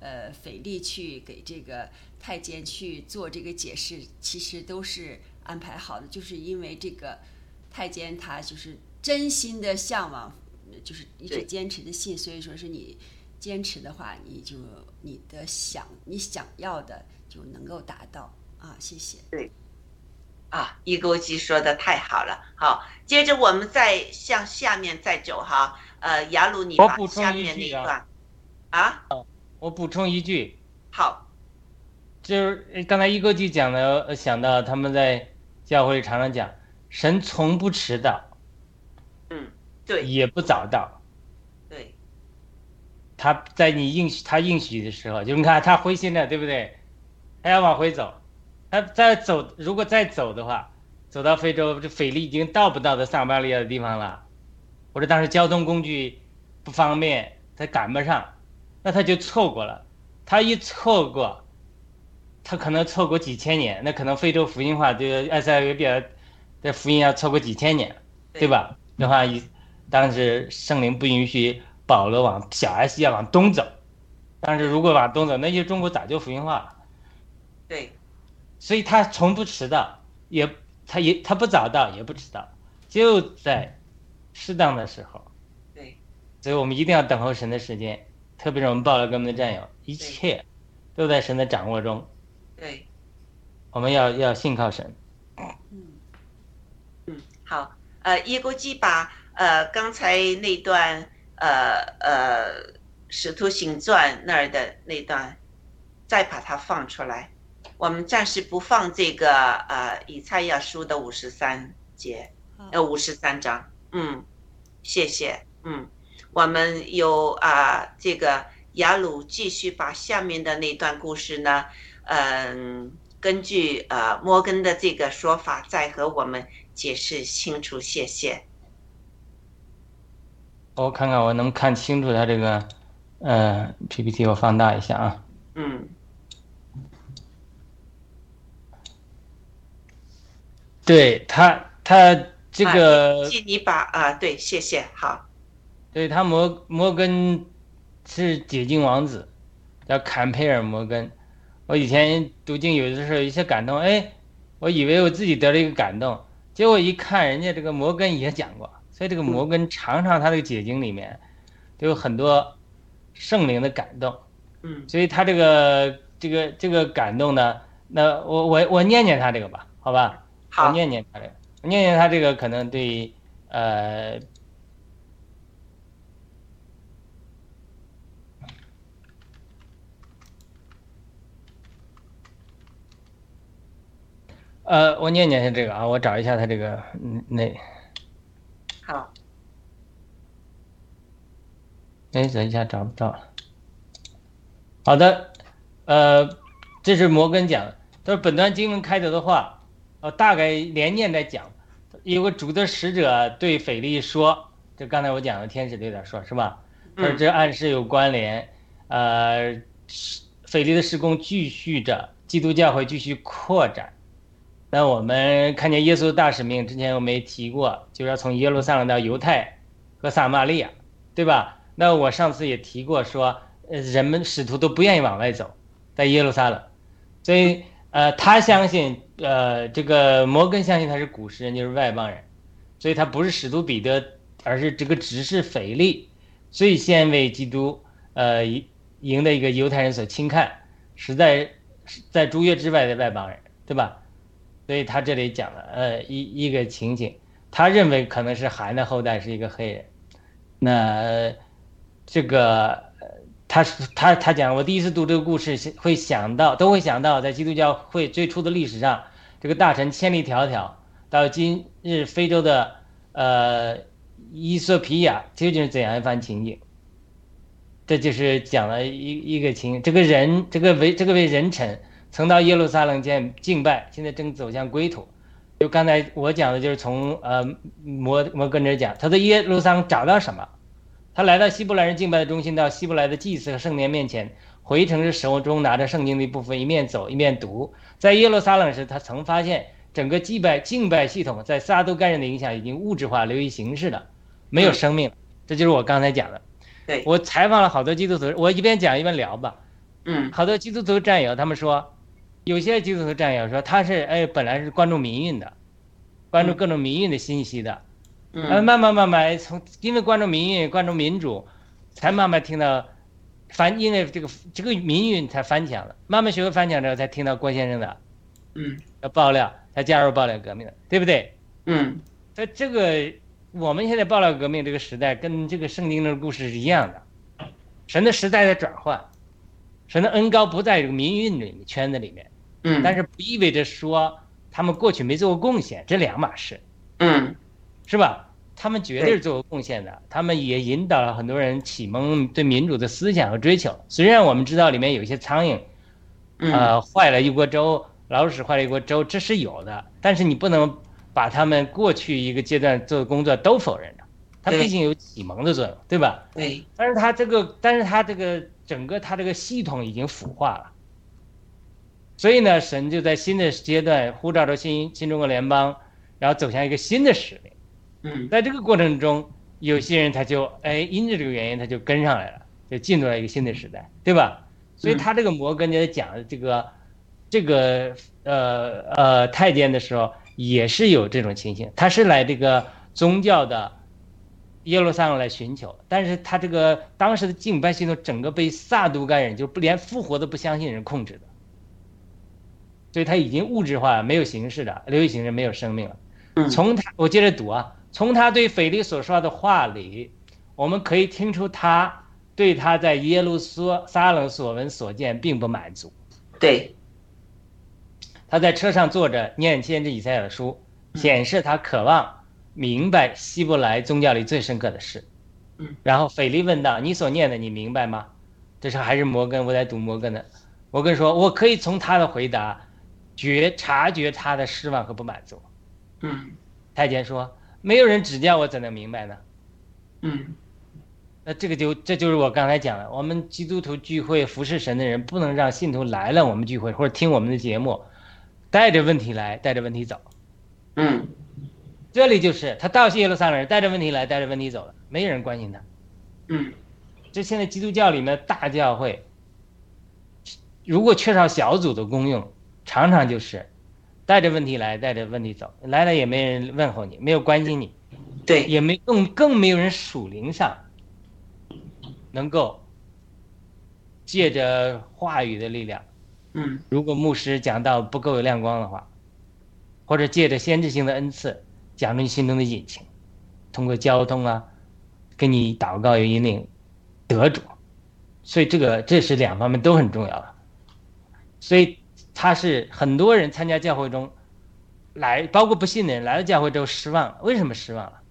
呃斐利去给这个太监去做这个解释，其实都是安排好的，就是因为这个太监他就是。真心的向往，就是一直坚持的信，所以说是你坚持的话，你就你的想你想要的就能够达到啊！谢谢。对，啊，一钩机说的太好了。好，接着我们再向下面再走哈。呃，雅鲁，你把下面那一段啊，我补充一句。好，就是刚才一哥就讲的，想到他们在教会常常讲，神从不迟到。嗯对，也不早到。对，他在你应许他应许的时候，就你看他灰心了，对不对？他要往回走，他再走，如果再走的话，走到非洲，这腓力已经到不到的撒马利亚的地方了，或者当时交通工具不方便，他赶不上，那他就错过了。他一错过，他可能错过几千年，那可能非洲福音化，就是埃塞俄比亚的福音要错过几千年，对吧？的话一。当时圣灵不允许保罗往小亚细亚往东走，但是如果往东走，那就中国早就福音化了。对，所以他从不迟到，也他也他不早到，也不迟到，就在适当的时候。对，所以我们一定要等候神的时间，特别是我们报了哥们的战友，一切都在神的掌握中。对，我们要要信靠神。嗯，好，呃，耶国基把呃刚才那段呃呃《使徒行传》那儿的那段，再把它放出来。我们暂时不放这个呃以赛亚书的五十三节，呃五十三章。嗯，谢谢。嗯，我们有啊、这个雅鲁继续把下面的那段故事呢，嗯、根据呃摩根的这个说法，再和我们解释清楚。谢谢。我看看我能看清楚他这个呃 PPT，我放大一下啊。嗯，对他，他这个啊，你把啊，对，谢谢，好，对他摩摩根是解经王子，叫坎佩尔摩根。我以前读经有的时候有一些感动，哎，我以为我自己得了一个感动，结果一看人家这个摩根也讲过，所以这个摩根常常他这个解经里面都有很多圣灵的感动，嗯，所以他这个这个这个感动呢，那我我我念念他这个吧，好吧？好，我念念他这个，我念念他这个可能对呃。呃，我念念下这个啊，我找一下他这个嗯那，好，哎，等一下找不到了。好的，呃，这是摩根讲的，他说本段经文开头的话，呃，大概连念在讲，有个主的使者对腓力说，这刚才我讲的天使对他说，是吧？他说这暗示有关联，呃，腓力的施工继续着，基督教会继续扩展。那我们看见耶稣大使命，之前我们也提过，就是要从耶路撒冷到犹太和撒玛利亚，对吧？那我上次也提过说，呃，人们使徒都不愿意往外走，在耶路撒冷，所以呃，他相信，呃，这个摩根相信他是古时人，就是外邦人，所以他不是使徒彼得，而是这个执事腓力，最先为基督，呃，赢的一个犹太人所轻看，实在在诸约之外的外邦人，对吧？所以他这里讲了，呃，一一个情景，他认为可能是韩的后代是一个黑人，那这个他他他讲，我第一次读这个故事会想到，都会想到在基督教会最初的历史上，这个大臣千里迢迢到今日非洲的呃伊索比亚究竟是怎样一番情景？这就是讲了一一个情，这个人这个为这个为人臣。曾到耶路撒冷见敬拜，现在正走向归途。就刚才我讲的，就是从呃摩摩根这讲，他在耶路撒冷找到什么？他来到希伯来人敬拜的中心，到希伯来的祭司和圣殿面前，回城时手中拿着圣经的一部分，一面走一面读。在耶路撒冷时，他曾发现整个祭拜敬拜系统在撒都该人的影响已经物质化、流于形式了，没有生命了。这就是我刚才讲的。对我采访了好多基督徒，我一边讲一边聊吧。嗯，好多基督徒战友他们说。有些基督徒战友说他是哎，本来是关注民运的，关注各种民运的信息的，嗯，慢慢慢慢从因为关注民运、关注民主，才慢慢听到翻，因为这个这个民运才翻墙了，慢慢学会翻墙之后，才听到郭先生的，嗯，爆料，才加入爆料革命的，对不对？嗯，所以这个我们现在爆料革命这个时代，跟这个圣经的故事是一样的，神的时代在转换，神的恩高不在这个民运里面圈子里面。嗯，但是不意味着说他们过去没做过贡献，这两码事，嗯，是吧？他们绝对是做过贡献的，他们也引导了很多人启蒙对民主的思想和追求。虽然我们知道里面有一些苍蝇，呃，坏了一锅粥，老鼠坏了一锅粥，这是有的，但是你不能把他们过去一个阶段做的工作都否认了，他毕竟有启蒙的作用，对吧？对。但是他这个，但是他这个整个他这个系统已经腐化了。所以呢，神就在新的阶段呼召着新新中国联邦，然后走向一个新的使命。嗯，在这个过程中，有些人他就哎因着这个原因他就跟上来了，就进入了一个新的时代，对吧？所以他这个摩根在讲这个这个呃呃太监的时候，也是有这种情形，他是来这个宗教的耶路撒冷来寻求，但是他这个当时的敬拜系统整个被撒都该人，就不连复活都不相信人控制的，所以他已经物质化了，没有形式的，流于形式，没有生命了。从他，我接着读啊，从他对腓力所说的话里，我们可以听出他对他在耶路撒冷所闻所见并不满足。对，他在车上坐着念先知以赛亚的书，显示他渴望明白希伯来宗教里最深刻的事。嗯，然后腓力问道：“你所念的，你明白吗？”这时候还是摩根，我在读摩根的。摩根说：“我可以从他的回答觉察觉他的失望和不满足。”嗯，太监说：“没有人指教我，怎能明白呢？”嗯，那这个就这就是我刚才讲的，我们基督徒聚会服侍神的人，不能让信徒来了我们聚会或者听我们的节目，带着问题来，带着问题走。嗯，这里就是他到耶路撒冷人带着问题来，带着问题走了，没有人关心他。嗯，这现在基督教里面大教会，如果缺少小组的功用，常常就是。带着问题来，带着问题走，来了也没人问候你，没有关心你，对，也没更更没有人属灵上能够借着话语的力量，嗯，如果牧师讲到不够有亮光的话，或者借着先知性的恩赐讲出你心中的隐情，通过交通啊，跟你祷告有引领得主，所以这个这是两方面都很重要的，所以。他是很多人参加教会中来，包括不信的人来了教会之后失望了。为什么失望了？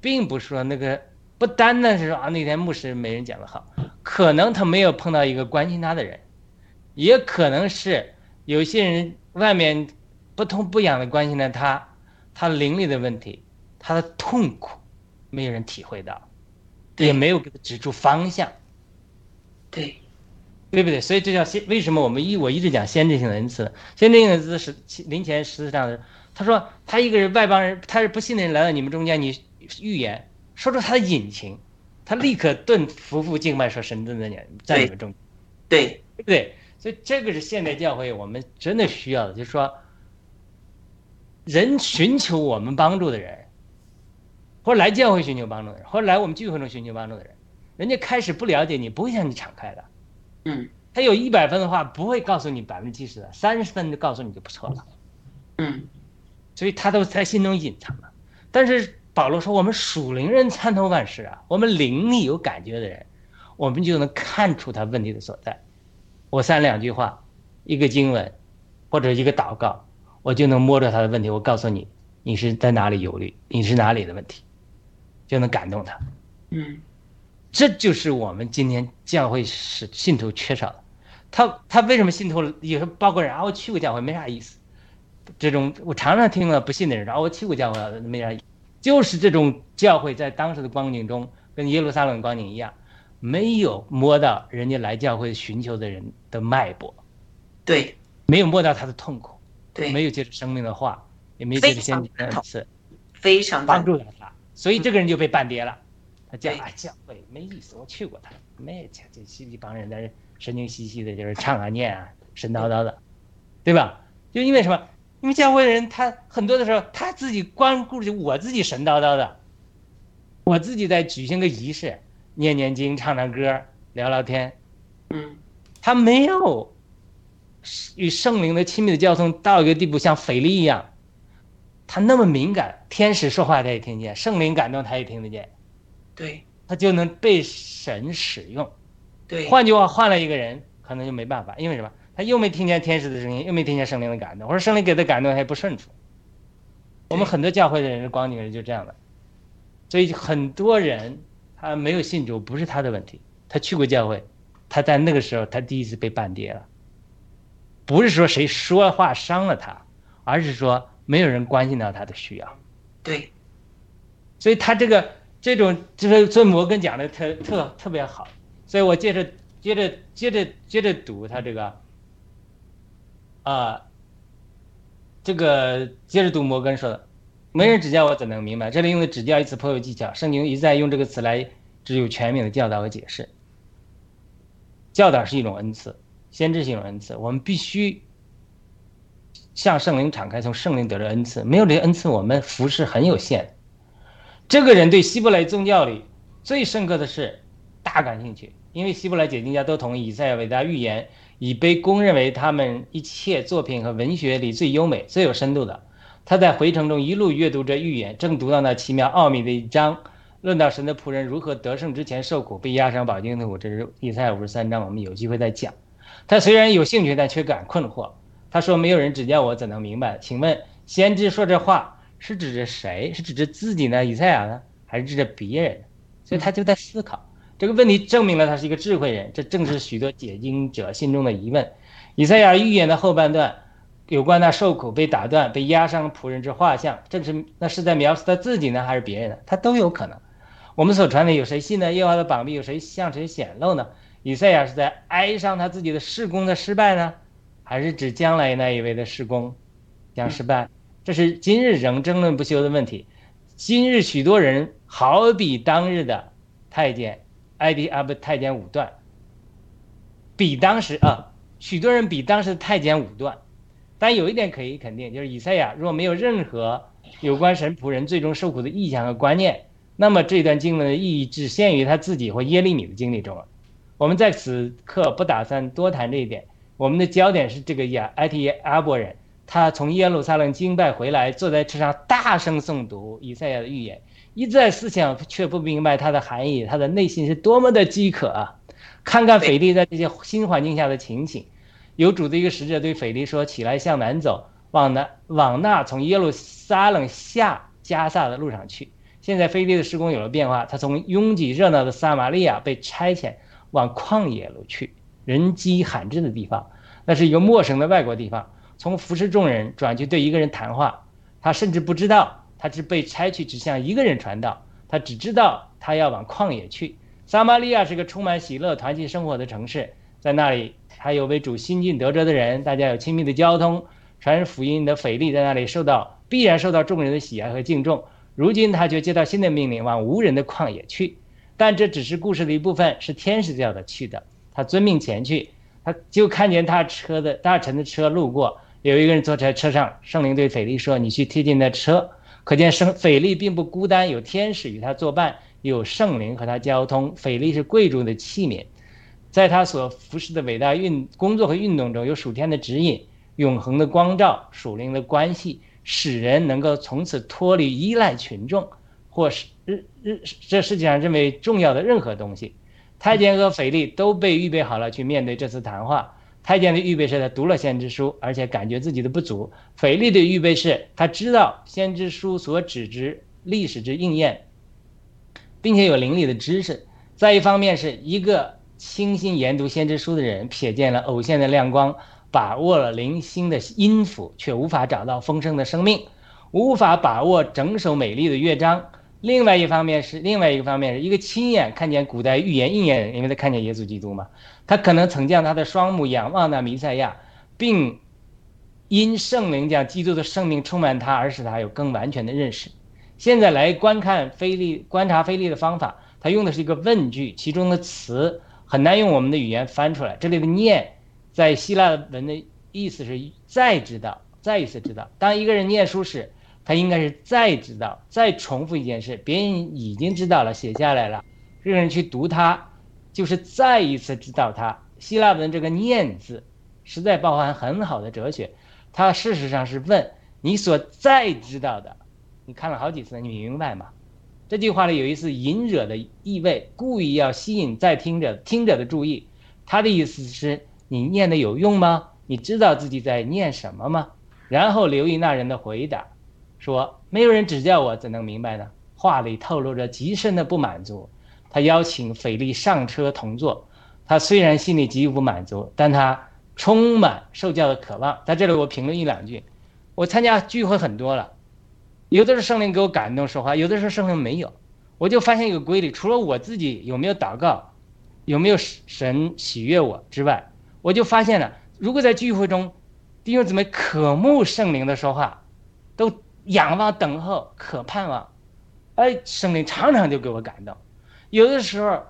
并不是说那个不单单是说啊那天牧师没人讲的好，可能他没有碰到一个关心他的人，也可能是有些人外面不痛不痒的关心了他，他灵里的问题，他的痛苦，没有人体会到，也没有给他指出方向。对。对不对？所以这叫先。为什么我们一我一直讲先知性的恩赐？先知性的恩赐是临前实际上的。他说他一个人外邦人，他是不信的人来到你们中间，你预言说出他的隐情，他立刻顿服服敬拜，说神在那在你们中，对对不对？所以这个是现代教会我们真的需要的，就是说，人寻求我们帮助的人，或者来教会寻求帮助的人，或者来我们聚会中寻求帮助的人，人家开始不了解你，不会向你敞开的。嗯，他有一百分的话，不会告诉你百分之七十的，三十分就告诉你就不错了。嗯，所以他都在心中隐藏了。但是保罗说，我们属灵人参透万事啊，我们灵里有感觉的人，我们就能看出他问题的所在。我三两句话，一个经文，或者一个祷告，我就能摸着他的问题。我告诉你，你是在哪里忧虑，你是哪里的问题，就能感动他。嗯。这就是我们今天教会是信徒缺少的，他他为什么信徒有时候包括人啊，我去过教会没啥意思，这种我常常听了不信的人说啊，我去过教会没啥意思，就是这种教会在当时的光景中跟耶路撒冷光景一样，没有摸到人家来教会寻求的人的脉搏，对，没有摸到他的痛苦，对，没有接触生命的话，也没有接触先知的恩赐，非常帮助了他，所以这个人就被半跌了。他讲啊，教会没意思，我去过他，没这这一帮人在神经兮兮的，就是唱啊念啊，神叨叨的，对吧？就因为什么？因为教会的人他很多的时候他自己光顾着我自己神叨叨的，我自己在举行个仪式，念念经，唱唱歌，聊聊天，嗯，他没有与圣灵的亲密的交通到一个地步，像腓力一样，他那么敏感，天使说话他也听见，圣灵感动他也听得见。对，他就能被神使用。对，换句话，换了一个人，可能就没办法，因为什么？他又没听见天使的声音，又没听见圣灵的感动，或者圣灵给的感动还不顺服。我们很多教会的人光景人就这样的，所以很多人他没有信主，不是他的问题。他去过教会，他在那个时候他第一次被绊跌了，不是说谁说话伤了他，而是说没有人关心到他的需要。对，所以他这个。这种就是这摩根讲的特特特别好，所以我接着接着接着接着读他这个，啊，这个接着读摩根说的，没人指教我怎能明白？这里用的指教一词颇有技巧，圣经一再用这个词来只有全面的教导和解释。教导是一种恩赐，先知是一种恩赐，我们必须向圣灵敞开，从圣灵得着恩赐。没有这恩赐，我们服侍很有限。这个人对希伯来宗教里最深刻的是大感兴趣，因为希伯来解经家都同意以赛亚伟大预言已被公认为他们一切作品和文学里最优美、最有深度的。他在回程中一路阅读着预言，正读到那奇妙奥秘的一章，论到神的仆人如何得胜之前受苦，被压上宝经的苦。这是以赛亚五十三章，我们有机会再讲。他虽然有兴趣，但却感困惑。他说：“没有人指教我，怎能明白？”请问，先知说这话是指着谁？是指着自己呢？以赛亚呢？还是指着别人？所以他就在思考这个问题，证明了他是一个智慧人。这正是许多解经者心中的疑问。以赛亚预言的后半段。有关那受苦、被打断、被压伤仆人之画像，正是那是在描述他自己呢，还是别人呢？他都有可能。我们所传的有谁信呢？耶和华的膀臂有谁向谁显露呢？以赛亚是在哀伤他自己的事工的失败呢，还是指将来那一位的事工将失败？这是今日仍争论不休的问题。今日许多人好比当日的太监埃迪阿不太监武断，比当时啊，许多人比当时的太监武断。但有一点可以肯定，就是以赛亚若没有任何有关神仆人最终受苦的意向和观念，那么这段经文的意义只限于他自己或耶利米的经历中了。我们在此刻不打算多谈这一点，我们的焦点是这个亚埃提阿伯人，他从耶路撒冷经拜回来，坐在车上大声诵读以赛亚的预言，一再思想却不明白它的含义，他的内心是多么的饥渴啊！看看腓力在这些新环境下的情景。有主的一个使者对腓力说：“起来，向南走，往南往那从耶路撒冷下加萨的路上去。”现在菲利的施工有了变化，他从拥挤热闹的撒玛利亚被差遣往旷野路去，人迹罕至的地方。那是一个陌生的外国地方。从服侍众人转去对一个人谈话，他甚至不知道他是被差去只向一个人传道，他只知道他要往旷野去。撒玛利亚是个充满喜乐、团结生活的城市，在那里。还有为主新进得着的人，大家有亲密的交通，传福音的腓力在那里受到必然受到众人的喜爱和敬重。如今他却接到新的命令，往无人的旷野去。但这只是故事的一部分，是天使叫他去的。他遵命前去，他就看见他车的大臣的车路过，有一个人坐在车上。圣灵对腓力说：“你去贴近那车。”可见圣腓力并不孤单，有天使与他作伴，有圣灵和他交通。腓力是贵重的器皿。在他所服侍的伟大运工作和运动中，有属天的指引、永恒的光照、属灵的关系，使人能够从此脱离依赖群众，或是日日这世界上认为重要的任何东西。太监和腓力都被预备好了去面对这次谈话。太监的预备是他读了先知书，而且感觉自己的不足；腓力的预备是他知道先知书所指之历史之应验，并且有灵力的知识。再一方面是一个。清心研读先知书的人，瞥见了偶现的亮光，把握了零星的音符，却无法找到丰盛的生命，无法把握整首美丽的乐章。另外一方面是，另外一个方面是一个亲眼看见古代预言应验，因为他看见耶稣基督嘛，他可能曾将他的双目仰望那弥赛亚，并因圣灵将基督的生命充满他，而使他有更完全的认识。现在来观看菲利观察菲利的方法，他用的是一个问句，其中的词。很难用我们的语言翻出来。这里的“念”在希腊文的意思是再知道，再一次知道。当一个人念书时，他应该是再知道，再重复一件事，别人已经知道了，写下来了，这个人去读它，就是再一次知道它。希腊文这个“念”字，实在包含很好的哲学。它事实上是问你所再知道的，你看了好几次，你明白吗？这句话里有一次隐惹的意味，故意要吸引在听者听者的注意。他的意思是：你念的有用吗？你知道自己在念什么吗？然后留意那人的回答，说：“没有人指教我，怎能明白呢？”话里透露着极深的不满足。他邀请斐利上车同坐。他虽然心里极不满足，但他充满受教的渴望。在这里，我评论一两句：我参加聚会很多了。有的时候圣灵给我感动说话，有的时候圣灵没有，我就发现一个规律：除了我自己有没有祷告，有没有神喜悦我之外，我就发现了，如果在聚会中弟兄姊妹渴慕圣灵的说话，都仰望等候，可盼望。哎，圣灵常常就给我感动。有的时候，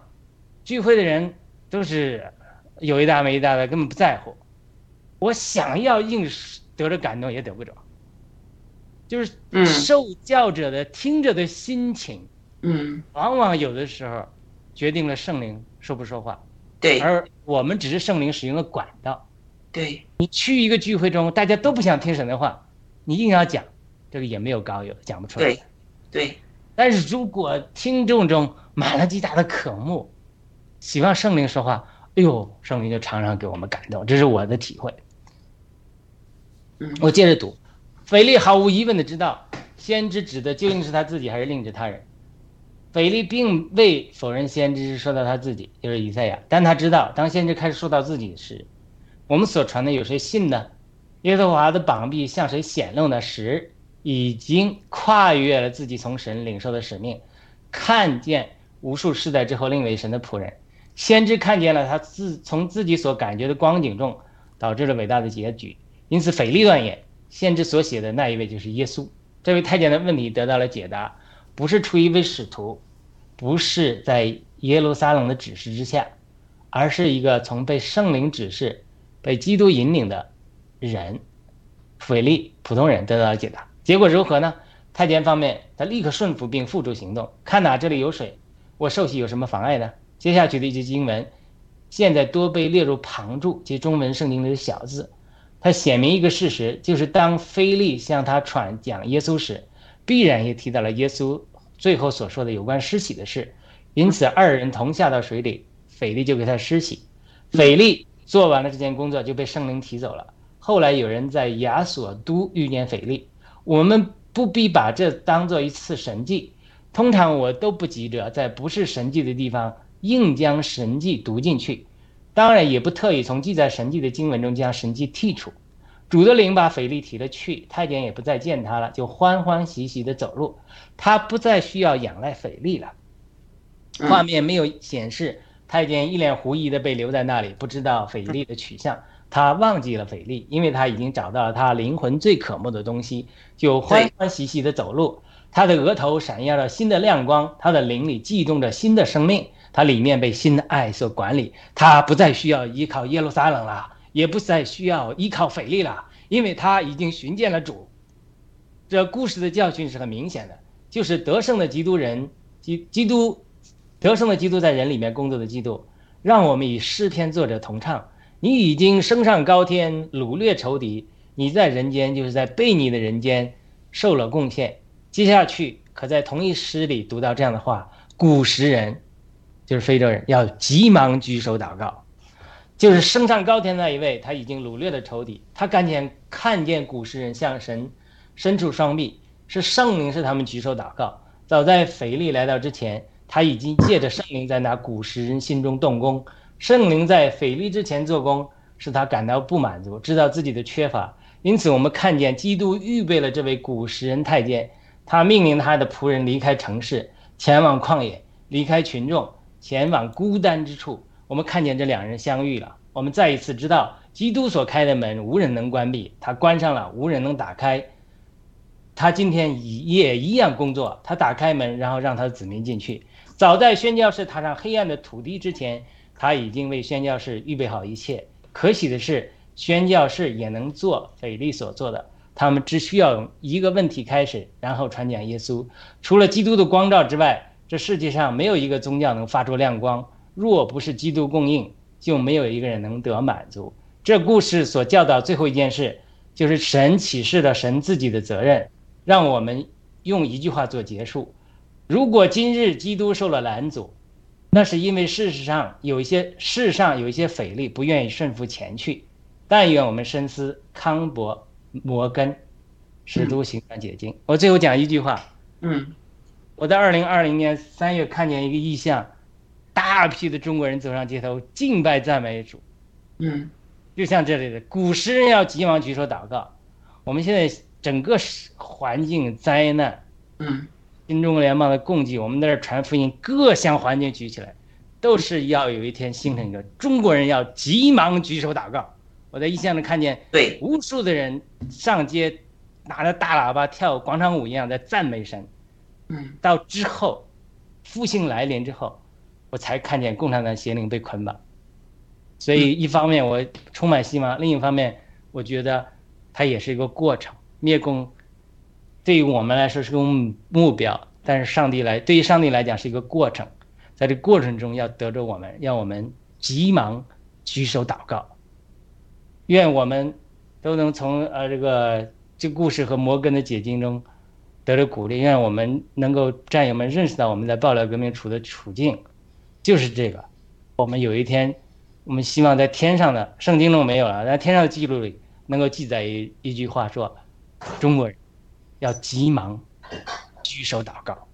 聚会的人都是有一搭没一搭的，根本不在乎。我想要硬得着感动，也得不着。就是受教者的、听者的心情，嗯，往往有的时候决定了圣灵说不说话。对，而我们只是圣灵使用的管道。对，你去一个聚会中，大家都不想听神的话，你硬要讲，这个也没有高有，讲不出来。对，对。但是如果听众中满了极大的渴慕，希望圣灵说话，哎呦，圣灵就常常给我们感动，这是我的体会。嗯，我接着读，腓力毫无疑问的知道，先知指的究竟是他自己还是另指他人。腓力并未否认先知是说到他自己，就是以赛亚，但他知道，当先知开始说到自己时，我们所传的有谁信呢？耶和华的膀臂向谁显露呢？时。已经跨越了自己从神领受的使命，看见无数世代之后另为神的仆人，先知看见了他自从自己所感觉的光景中导致了伟大的结局，因此腓力断言，先知所写的那一位就是耶稣。这位太监的问题得到了解答，不是出于一位使徒，不是在耶路撒冷的指示之下，而是一个从被圣灵指示、被基督引领的人，腓力普通人得到了解答。结果如何呢？太监方面，他立刻顺服并付诸行动。看哪，这里有水，我受洗有什么妨碍呢？接下去的一句经文，现在多被列入旁注，即中文圣经里的小字。它显明一个事实，就是当菲利向他传讲耶稣时，必然也提到了耶稣最后所说的有关施洗的事。因此，二人同下到水里，腓力就给他施洗。腓力做完了这件工作，就被圣灵提走了。后来有人在亚索都遇见腓力。我们不必把这当做一次神迹，通常我都不急着在不是神迹的地方硬将神迹读进去，当然也不特意从记载神迹的经文中将神迹剔除。主的灵把腓力提了去，太监也不再见他了，就欢欢喜喜的走路。他不再需要仰赖腓力了。画面没有显示太监一脸狐疑的被留在那里，不知道腓力的取向。他忘记了腓力，因为他已经找到了他灵魂最渴慕的东西，就欢欢喜喜地走路。他的额头闪耀着新的亮光，他的灵里悸动着新的生命，他里面被新的爱所管理。他不再需要依靠耶路撒冷了，也不再需要依靠腓力了，因为他已经寻见了主。这故事的教训是很明显的，就是得胜的基督人，基基督，得胜的基督在人里面工作的基督，让我们与诗篇作者同唱。你已经升上高天，掳掠仇敌；你在人间，就是在被你的人间受了贡献。接下去，可在同一诗里读到这样的话：古时人，就是非洲人，要急忙举手祷告，就是升上高天那一位，他已经掳掠了仇敌。他看见看见古时人向神伸出双臂，是圣灵是他们举手祷告。早在腓力来到之前，他已经借着圣灵在那古时人心中动工。圣灵在腓力之前做工，使他感到不满足，知道自己的缺乏。因此，我们看见基督预备了这位古时人太监，他命令他的仆人离开城市，前往旷野，离开群众，前往孤单之处。我们看见这两人相遇了。我们再一次知道，基督所开的门无人能关闭，他关上了无人能打开。他今天也一样工作，他打开门，然后让他的子民进去。早在宣教士踏上黑暗的土地之前。他已经为宣教士预备好一切。可喜的是，宣教士也能做腓力所做的。他们只需要用一个问题开始，然后传讲耶稣。除了基督的光照之外，这世界上没有一个宗教能发出亮光。若不是基督供应，就没有一个人能得满足。这故事所教导最后一件事，就是神启示了神自己的责任。让我们用一句话做结束：如果今日基督受了拦阻。那是因为事实上有一些世上有一些匪力不愿意顺服前去，但愿我们深思康伯摩根使徒行传解经。我最后讲一句话，嗯，我在二零二零年三月看见一个意象，大批的中国人走上街头敬拜赞美主，嗯，就像这里的古诗人要急忙举手祷告。我们现在整个环境灾难，嗯。新中国联邦的共济，我们在这传福音，各项环境举起来，都是要有一天形成一个中国人要急忙举手祷告。我在异象里看见，对无数的人上街，拿着大喇叭跳广场舞一样在赞美神。嗯，到之后复兴来临之后，我才看见共产党邪灵被捆绑。所以一方面我充满希望，另一方面我觉得它也是一个过程。灭共对于我们来说是个目标，但是上帝来对于上帝来讲是一个过程，在这过程中要得着我们，让我们急忙举手祷告。愿我们都能从呃这个这故事和摩根的解经中得着鼓励，愿我们能够战友们认识到我们在爆料革命处的处境就是这个。我们有一天，我们希望在天上的圣经中没有了，在天上的记录里能够记载一一句话说。中国人要急忙举手祷告，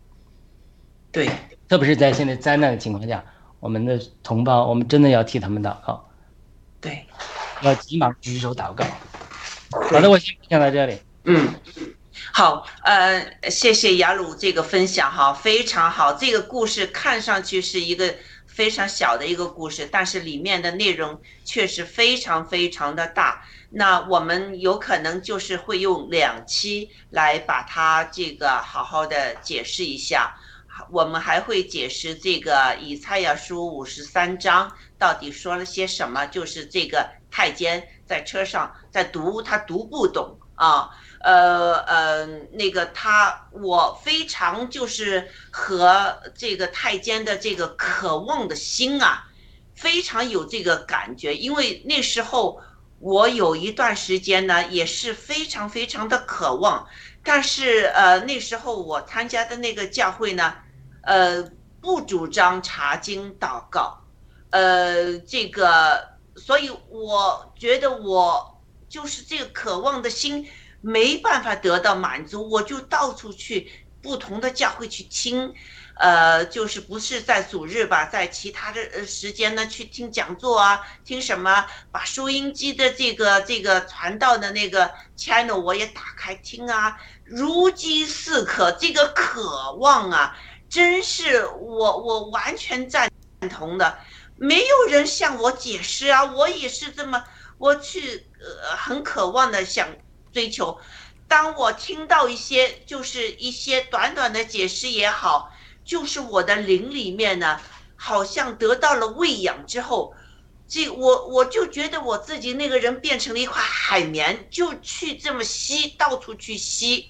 对，特别是在现在灾难的情况下，我们的同胞，我们真的要替他们祷告，对，要急忙举手祷告。好的，我先分享到这里。嗯，好，呃，谢谢雅鲁这个分享哈，非常好。这个故事看上去是一个非常小的一个故事，但是里面的内容确实非常非常的大。那我们有可能就是会用两期来把它这个好好的解释一下。我们还会解释这个以赛亚书五十三章到底说了些什么，就是这个太监在车上在读，他读不懂啊。呃呃，那个他，我非常就是和这个太监的这个渴望的心啊，非常有这个感觉，因为那时候。我有一段时间呢，也是非常非常的渴望，但是呃那时候我参加的那个教会呢，呃不主张查经祷告，呃这个，所以我觉得我就是这个渴望的心没办法得到满足，我就到处去不同的教会去听。呃，就是不是在主日吧，在其他的呃时间呢，去听讲座啊，听什么？把收音机的这个这个传道的那个 channel 我也打开听啊，如饥似渴，这个渴望啊，真是我我完全赞同的。没有人向我解释啊，我也是这么，我去呃很渴望的想追求。当我听到一些就是一些短短的解释也好。就是我的灵里面呢，好像得到了喂养之后，这我我就觉得我自己那个人变成了一块海绵，就去这么吸，到处去吸，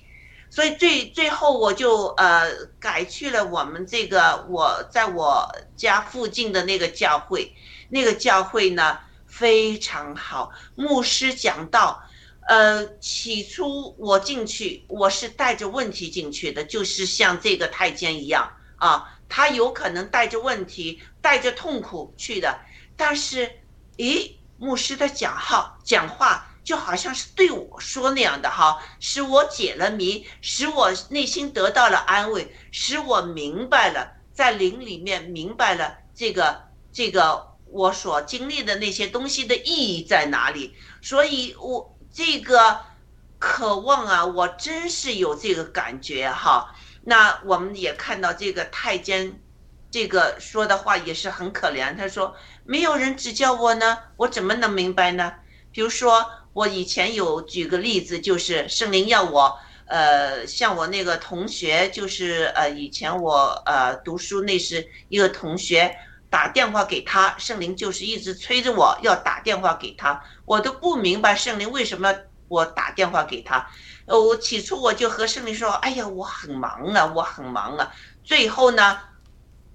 所以最最后我就呃改去了我们这个我在我家附近的那个教会，那个教会呢非常好，牧师讲道，呃起初我进去我是带着问题进去的，就是像这个太监一样。啊，他有可能带着问题、带着痛苦去的，但是，咦，牧师的讲号、讲话就好像是对我说那样的哈，使我解了谜，使我内心得到了安慰，使我明白了，在灵里面明白了这个这个我所经历的那些东西的意义在哪里，所以我这个渴望啊，我真是有这个感觉哈。那我们也看到这个太监，这个说的话也是很可怜。他说：“没有人指教我呢，我怎么能明白呢？”比如说，我以前有举个例子，就是圣灵要我，呃，像我那个同学，就是呃，以前我呃读书那时一个同学打电话给他，圣灵就是一直催着我要打电话给他，我都不明白圣灵为什么我打电话给他。呃，我起初我就和圣灵说：“哎呀，我很忙啊，我很忙啊。”最后呢，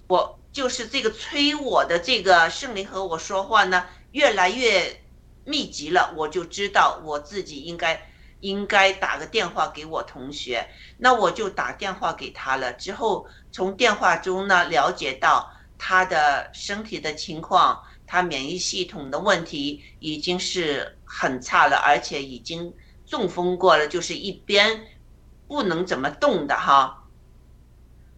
我就是这个催我的这个圣灵和我说话呢，越来越密集了。我就知道我自己应该应该打个电话给我同学，那我就打电话给他了。之后从电话中呢了解到他的身体的情况，他免疫系统的问题已经是很差了，而且已经。中风过了，就是一边不能怎么动的哈。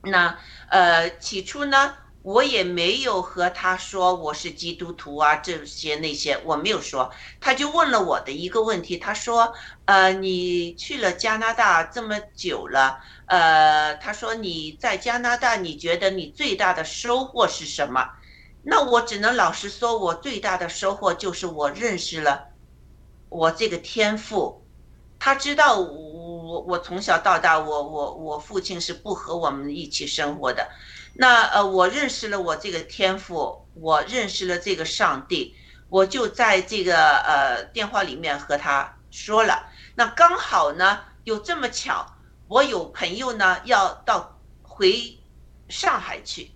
那呃，起初呢，我也没有和他说我是基督徒啊，这些那些我没有说。他就问了我的一个问题，他说：“呃，你去了加拿大这么久了，呃，他说你在加拿大，你觉得你最大的收获是什么？”那我只能老实说，我最大的收获就是我认识了我这个天赋。他知道我我我从小到大，我我我父亲是不和我们一起生活的。那呃，我认识了我这个天赋，我认识了这个上帝，我就在这个呃电话里面和他说了。那刚好呢，有这么巧，我有朋友呢要到回上海去，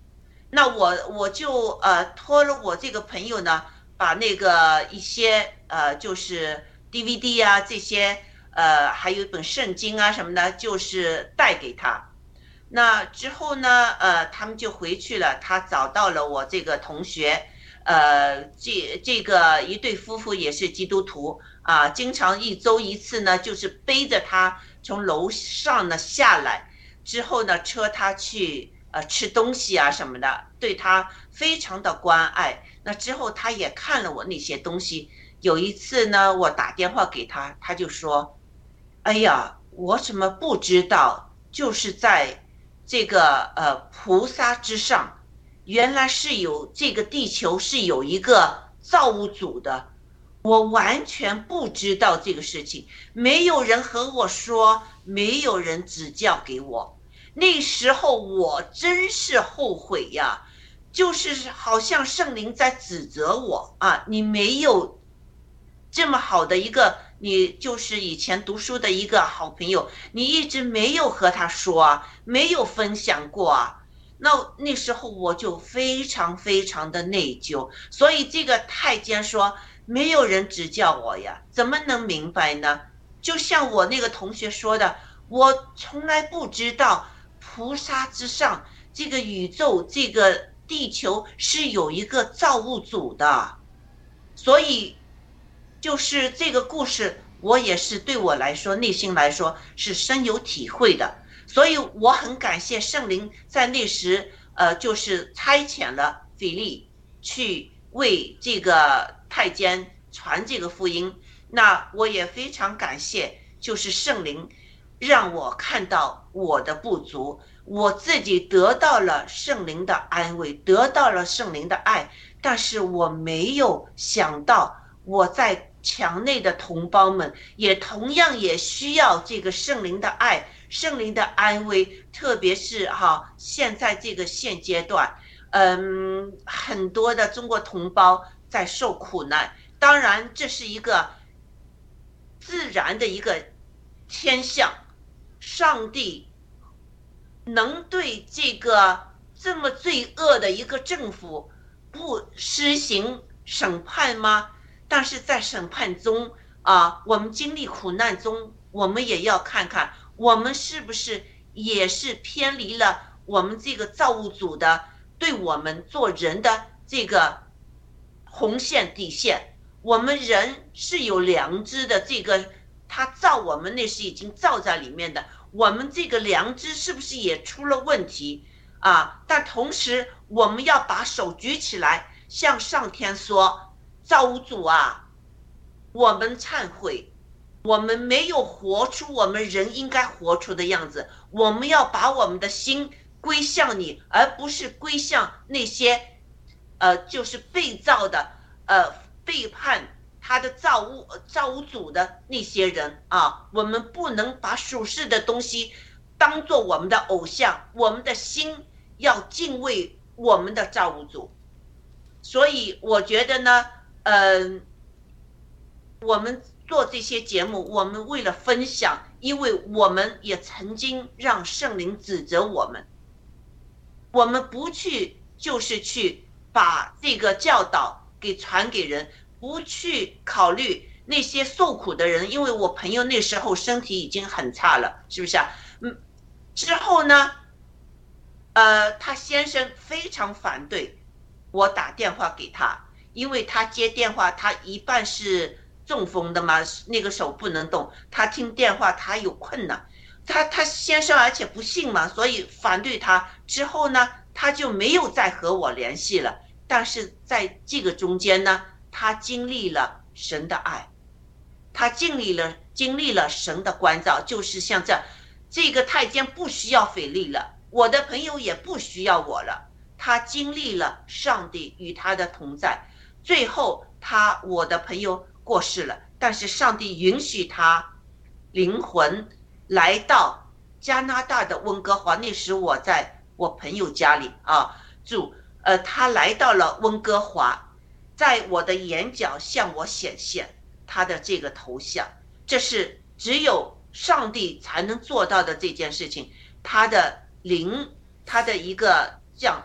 那我我就呃托了我这个朋友呢，把那个一些呃就是 DVD 啊这些呃还有一本圣经啊什么的，就是带给他。那之后呢？呃，他们就回去了。他找到了我这个同学，呃，这这个一对夫妇也是基督徒啊，经常一周一次呢，就是背着他从楼上呢下来，之后呢，车他去呃吃东西啊什么的，对他非常的关爱。那之后他也看了我那些东西。有一次呢，我打电话给他，他就说：“哎呀，我怎么不知道？就是在。”这个呃，菩萨之上，原来是有这个地球是有一个造物主的，我完全不知道这个事情，没有人和我说，没有人指教给我，那时候我真是后悔呀，就是好像圣灵在指责我啊，你没有这么好的一个。你就是以前读书的一个好朋友，你一直没有和他说，没有分享过啊。那那时候我就非常非常的内疚，所以这个太监说没有人指教我呀，怎么能明白呢？就像我那个同学说的，我从来不知道菩萨之上这个宇宙这个地球是有一个造物主的，所以。就是这个故事，我也是对我来说，内心来说是深有体会的，所以我很感谢圣灵在那时，呃，就是差遣了腓力去为这个太监传这个福音。那我也非常感谢，就是圣灵让我看到我的不足，我自己得到了圣灵的安慰，得到了圣灵的爱，但是我没有想到我在。墙内的同胞们也同样也需要这个圣灵的爱、圣灵的安慰，特别是哈，现在这个现阶段，嗯，很多的中国同胞在受苦难。当然，这是一个自然的一个天象，上帝能对这个这么罪恶的一个政府不施行审判吗？但是在审判中啊，我们经历苦难中，我们也要看看我们是不是也是偏离了我们这个造物主的对我们做人的这个红线底线。我们人是有良知的，这个他造我们那是已经造在里面的。我们这个良知是不是也出了问题啊？但同时，我们要把手举起来，向上天说。造物主啊，我们忏悔，我们没有活出我们人应该活出的样子。我们要把我们的心归向你，而不是归向那些，呃，就是被造的，呃，背叛他的造物造物主的那些人啊。我们不能把属世的东西当做我们的偶像，我们的心要敬畏我们的造物主。所以我觉得呢。嗯，我们做这些节目，我们为了分享，因为我们也曾经让圣灵指责我们，我们不去就是去把这个教导给传给人，不去考虑那些受苦的人，因为我朋友那时候身体已经很差了，是不是啊？嗯，之后呢，呃，他先生非常反对我打电话给他。因为他接电话，他一半是中风的嘛，那个手不能动，他听电话他有困难，他他先生而且不信嘛，所以反对他。之后呢，他就没有再和我联系了。但是在这个中间呢，他经历了神的爱，他经历了经历了神的关照，就是像这，这个太监不需要费力了，我的朋友也不需要我了，他经历了上帝与他的同在。最后，他我的朋友过世了，但是上帝允许他灵魂来到加拿大的温哥华。那时我在我朋友家里啊住，呃，他来到了温哥华，在我的眼角向我显现他的这个头像，这是只有上帝才能做到的这件事情。他的灵，他的一个降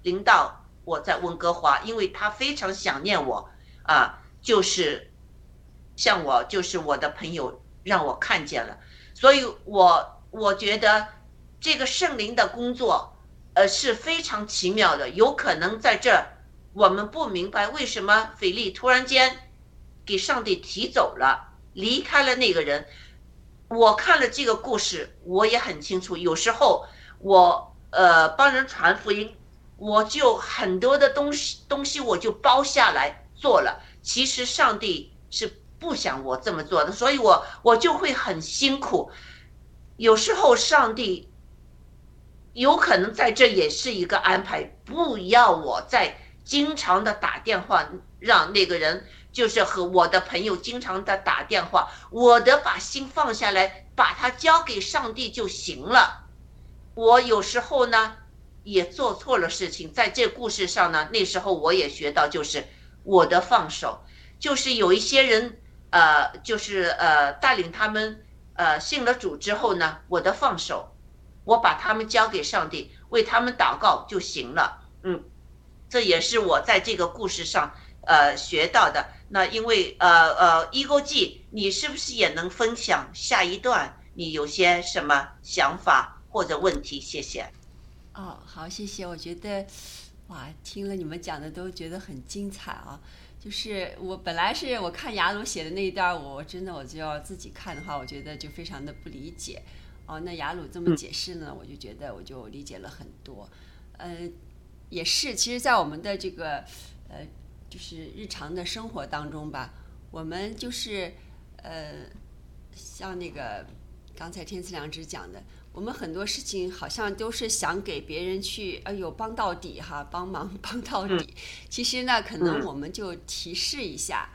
临到我在温哥华，因为他非常想念我啊，就是像我，就是我的朋友让我看见了，所以我我觉得这个圣灵的工作，呃是非常奇妙的。有可能在这儿我们不明白为什么菲利突然间给上帝提走了，离开了那个人。我看了这个故事，我也很清楚。有时候我呃帮人传福音，我就很多的东西东西我就包下来做了。其实上帝是不想我这么做的，所以我我就会很辛苦。有时候上帝有可能在这也是一个安排，不要我再经常的打电话让那个人。就是和我的朋友经常的打电话，我的把心放下来，把它交给上帝就行了。我有时候呢也做错了事情，在这故事上呢，那时候我也学到，就是我的放手，就是有一些人，呃，就是呃带领他们，呃信了主之后呢，我的放手，我把他们交给上帝，为他们祷告就行了。嗯，这也是我在这个故事上呃学到的。那因为呃呃，一勾记，你是不是也能分享下一段？你有些什么想法或者问题？谢谢。哦，好，谢谢。我觉得，哇，听了你们讲的都觉得很精彩啊。就是我本来是我看雅鲁写的那一段，我真的我就要自己看的话，我觉得就非常的不理解。哦，那雅鲁这么解释呢，我就觉得我就理解了很多。呃，也是，其实，在我们的这个呃。就是日常的生活当中吧，我们就是呃，像那个刚才天赐良知讲的，我们很多事情好像都是想给别人去，哎呦帮到底哈，帮忙 [laughs] 帮到底。其实呢，可能我们就提示一下，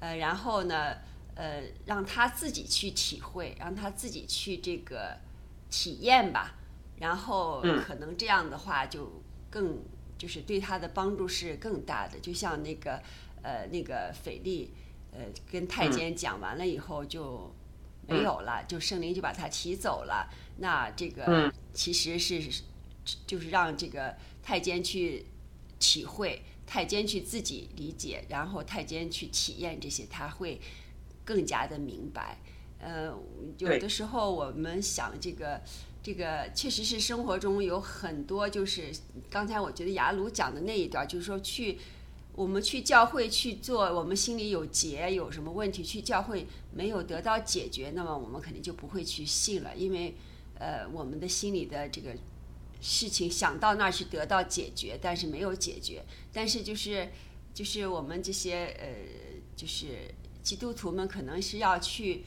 呃，然后呢，呃，让他自己去体会，让他自己去这个体验吧。然后可能这样的话就更。就是对他的帮助是更大的，就像那个，呃，那个斐利，呃，跟太监讲完了以后就没有了，就圣灵就把他提走了。那这个其实是就是让这个太监去体会，太监去自己理解，然后太监去体验这些，他会更加的明白。呃，有的时候我们想这个。这个确实是生活中有很多，就是刚才我觉得雅鲁讲的那一段，就是说去我们去教会去做，我们心里有结，有什么问题去教会没有得到解决，那么我们肯定就不会去信了，因为呃我们的心里的这个事情想到那儿去得到解决，但是没有解决，但是就是就是我们这些呃就是基督徒们可能是要去。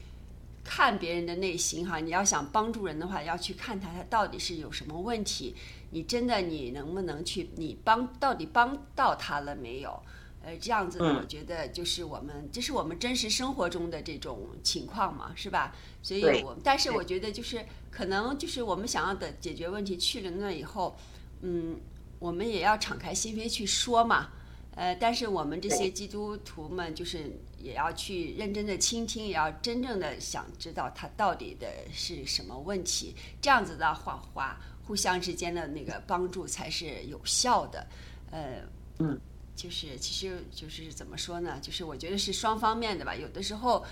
看别人的内心哈，你要想帮助人的话，要去看他他到底是有什么问题。你真的你能不能去？你帮到底帮到他了没有？呃，这样子呢，我觉得就是我们这是我们真实生活中的这种情况嘛，是吧？所以我但是我觉得就是可能就是我们想要的解决问题去了那以后，嗯，我们也要敞开心扉去说嘛。呃，但是我们这些基督徒们，就是也要去认真的倾听，也要真正的想知道他到底的是什么问题。这样子的话，话互相之间的那个帮助才是有效的。呃，嗯，就是其实就是怎么说呢？就是我觉得是双方面的吧。有的时候，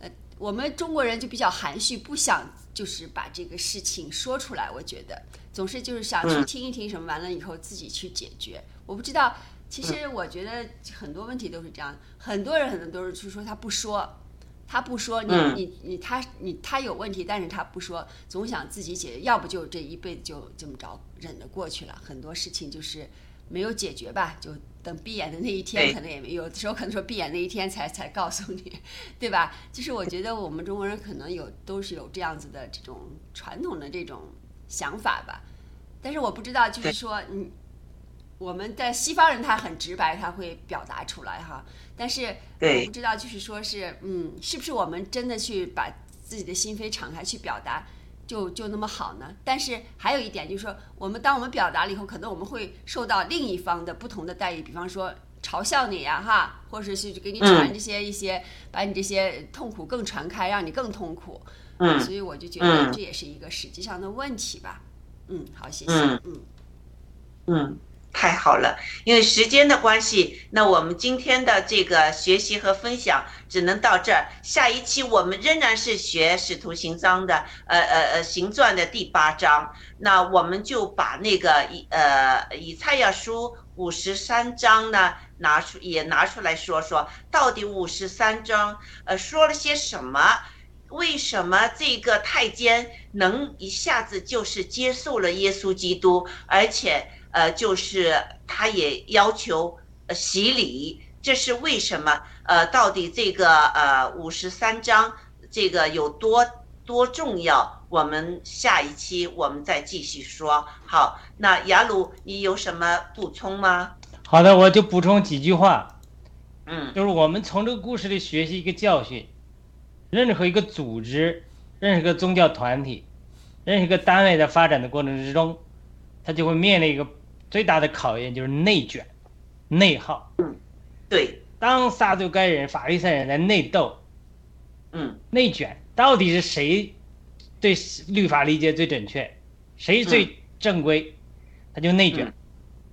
呃，我们中国人就比较含蓄，不想就是把这个事情说出来。我觉得总是就是想去听一听什么，完了以后自己去解决。我不知道。其实我觉得很多问题都是这样，很多人很多都是就说他不说，他不说，你你你他你他有问题，但是他不说，总想自己解决，要不就这一辈子就这么着忍着过去了。很多事情就是没有解决吧，就等闭眼的那一天，可能也没有的时候可能说闭眼那一天才才告诉你，[laughs] 对吧？就是我觉得我们中国人可能有都是有这样子的这种传统的这种想法吧，但是我不知道，就是说你。我们的西方人他很直白，他会表达出来哈。但是我不知道，就是说是嗯，是不是我们真的去把自己的心扉敞开去表达，就就那么好呢？但是还有一点就是说，我们当我们表达了以后，可能我们会受到另一方的不同的待遇，比方说嘲笑你呀，哈，或者是给你传这些一些，把你这些痛苦更传开，让你更痛苦。嗯所以我就觉得嗯这也是一个实际上的问题吧。嗯，好，谢谢。嗯嗯嗯，太好了，因为时间的关系，那我们今天的这个学习和分享只能到这儿。下一期我们仍然是学《使徒行章》的，呃呃呃，行传的第八章。那我们就把那个以呃以赛亚书五十三章呢拿出也拿出来说说，到底五十三章呃说了些什么？为什么这个太监能一下子就是接受了耶稣基督，而且呃，就是他也要求呃洗礼，这是为什么？呃，到底这个呃五十三章这个有多多重要？我们下一期我们再继续说。好，那雅鲁，你有什么补充吗？好的，我就补充几句话，嗯就是我们从这个故事里学习一个教训：任何一个组织、任何一个宗教团体、任何一个单位在发展的过程之中，它就会面临一个最大的考验，就是内卷、内耗。对，当撒都该人、法利赛人在内斗、嗯。内卷，到底是谁对律法理解最准确，谁最正规，他就内卷，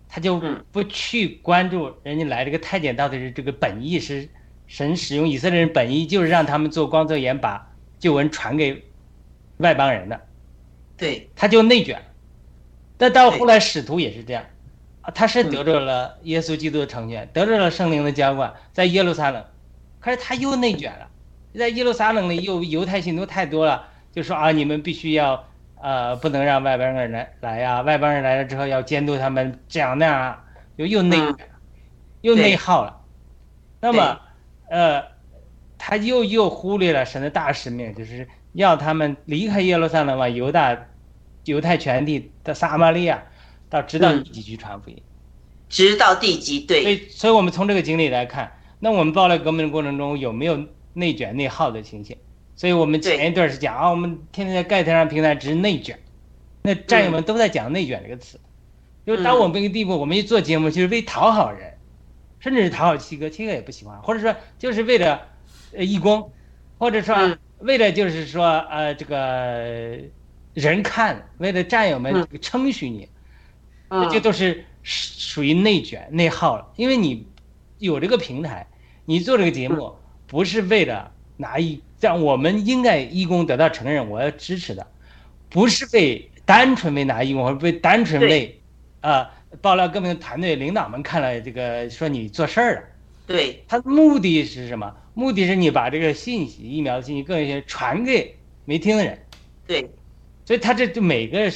他就不去关注人家来这个太监到底是这个本意是神使用以色列人本意就是让他们做光做盐，把旧闻传给外邦人的，对，他就内卷。但到后来使徒也是这样，啊，他是得着了耶稣基督的成全，得着了圣灵的浇灌，在耶路撒冷，可是他又内卷了，在耶路撒冷里又犹太信徒太多了，就说啊，你们必须要呃不能让外邦人来来呀、外邦人来了之后要监督他们这样那样啊，又又内卷了，又内耗了。那么呃，他又又忽略了神的大使命，就是要他们离开耶路撒冷往犹大、犹太全地的撒玛利亚，到直到地极去传福音。直到地极，对。所以，所以我们从这个经历来看，那我们暴乱革命的过程中有没有内卷内耗的情形？所以我们前一段是讲啊，我们天天在盖台上平台只是内卷，那战友们都在讲内卷这个词。因为当我们这个地步，我们一做节目就是为讨好人，甚至是讨好七哥，七哥也不喜欢，或者说就是为了呃义工，或者说为了就是说呃这个人看，为了战友们这个称许你，这就都是属于内卷内耗了。因为你有这个平台，你做这个节目不是为了拿一，让我们应该义工得到承认，我要支持的，不是为单纯为拿义工，或者为单纯为啊爆料革命团队领导们看了这个说你做事儿了。对，他的目的是什么？目的是你把这个信息、疫苗的信息更些传给没听的人。对，所以他这就每个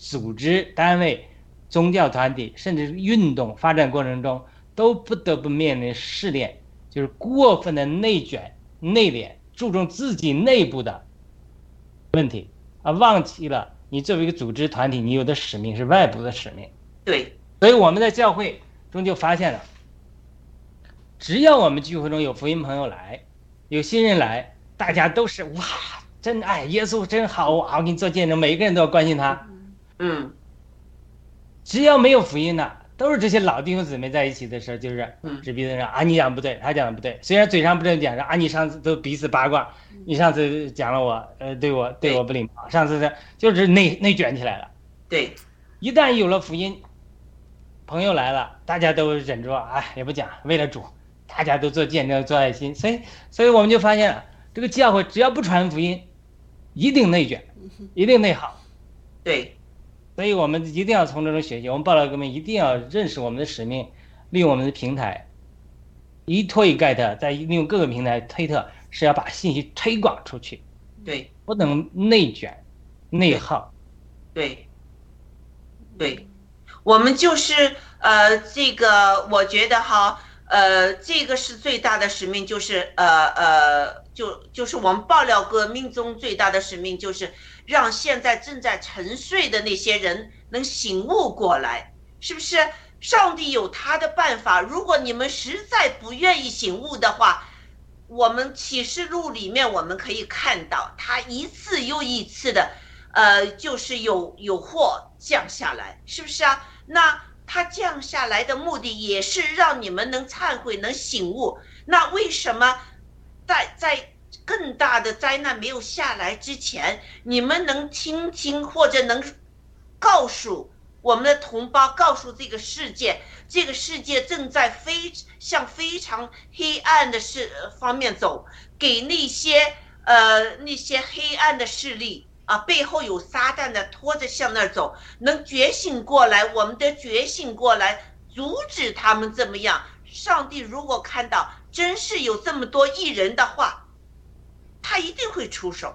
组织单位、宗教团体，甚至运动发展过程中，都不得不面临试炼，就是过分的内卷、内敛，注重自己内部的问题，啊，忘记了你作为一个组织团体，你有的使命是外部的使命。对，所以我们在教会中就发现了，只要我们聚会中有福音朋友来，有新人来，大家都是哇，真爱耶稣真好啊！我给你做见证，每一个人都要关心他。嗯，只要没有福音的，都是这些老弟兄姊妹在一起的时候，就是嗯指鼻子上啊，你讲不对，他讲的不对。虽然嘴上不这么讲，说啊，你上次都彼此八卦，你上次讲了我，呃，对我对我不礼貌，上次是就是内内卷起来了。对，一旦有了福音，朋友来了，大家都忍住，哎，也不讲，为了主，大家都做见证，做爱心，所以，所以我们就发现了，这个教会只要不传福音，一定内卷，一定内耗。对，所以我们一定要从这种学习，我们报道革命一定要认识我们的使命，利用我们的平台，一推一盖特，再利用各个平台推特，是要把信息推广出去，对，不能内卷、内耗。对，对，我们就是呃，这个我觉得哈，呃，这个是最大的使命，就是呃呃，就就是我们爆料革命中最大的使命，就是让现在正在沉睡的那些人能醒悟过来，是不是？上帝有他的办法，如果你们实在不愿意醒悟的话，我们启示录里面我们可以看到，他一次又一次的，呃，就是有有祸降下来，是不是啊？那他降下来的目的也是让你们能忏悔、能醒悟。那为什么在在更大的灾难没有下来之前，你们能听听或者能告诉我们的同胞，告诉这个世界，这个世界正在非向非常黑暗的事方面走，给那些呃那些黑暗的势力啊背后有撒旦的拖着向那儿走，能觉醒过来，我们的觉醒过来，阻止他们怎么样。上帝如果看到真是有这么多艺人的话，他一定会出手，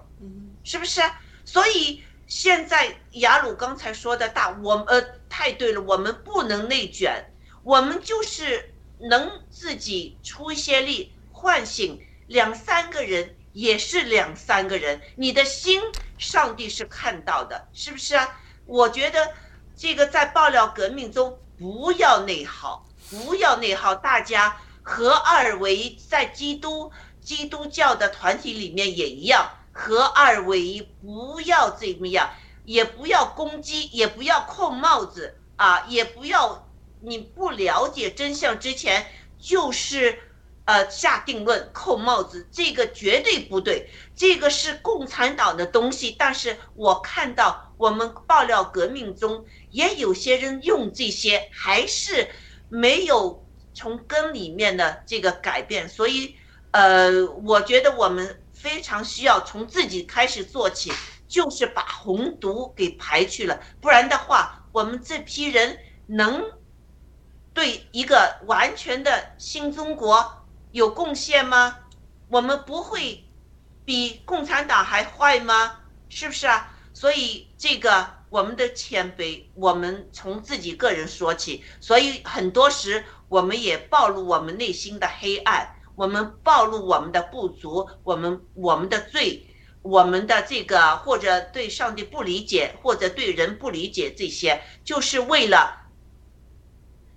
是不是？所以现在雅鲁刚才说的大，我呃太对了，我们不能内卷，我们就是能自己出一些力，唤醒两三个人，也是两三个人。你的心，上帝是看到的，是不是啊？我觉得这个在爆料革命中不要内耗。不要内耗，大家合二为一，在基督基督教的团体里面也一样，合二为一，不要怎么样，也不要攻击，也不要扣帽子啊，也不要你不了解真相之前就是呃下定论扣帽子，这个绝对不对，这个是共产党的东西。但是我看到我们爆料革命中也有些人用这些，还是。没有从根里面的这个改变，所以，呃，我觉得我们非常需要从自己开始做起，就是把红毒给排去了，不然的话，我们这批人能对一个完全的新中国有贡献吗？我们不会比共产党还坏吗？是不是啊？所以这个。我们的谦卑，我们从自己个人说起，所以很多时我们也暴露我们内心的黑暗，我们暴露我们的不足，我们我们的罪，我们的这个或者对上帝不理解，或者对人不理解，这些就是为了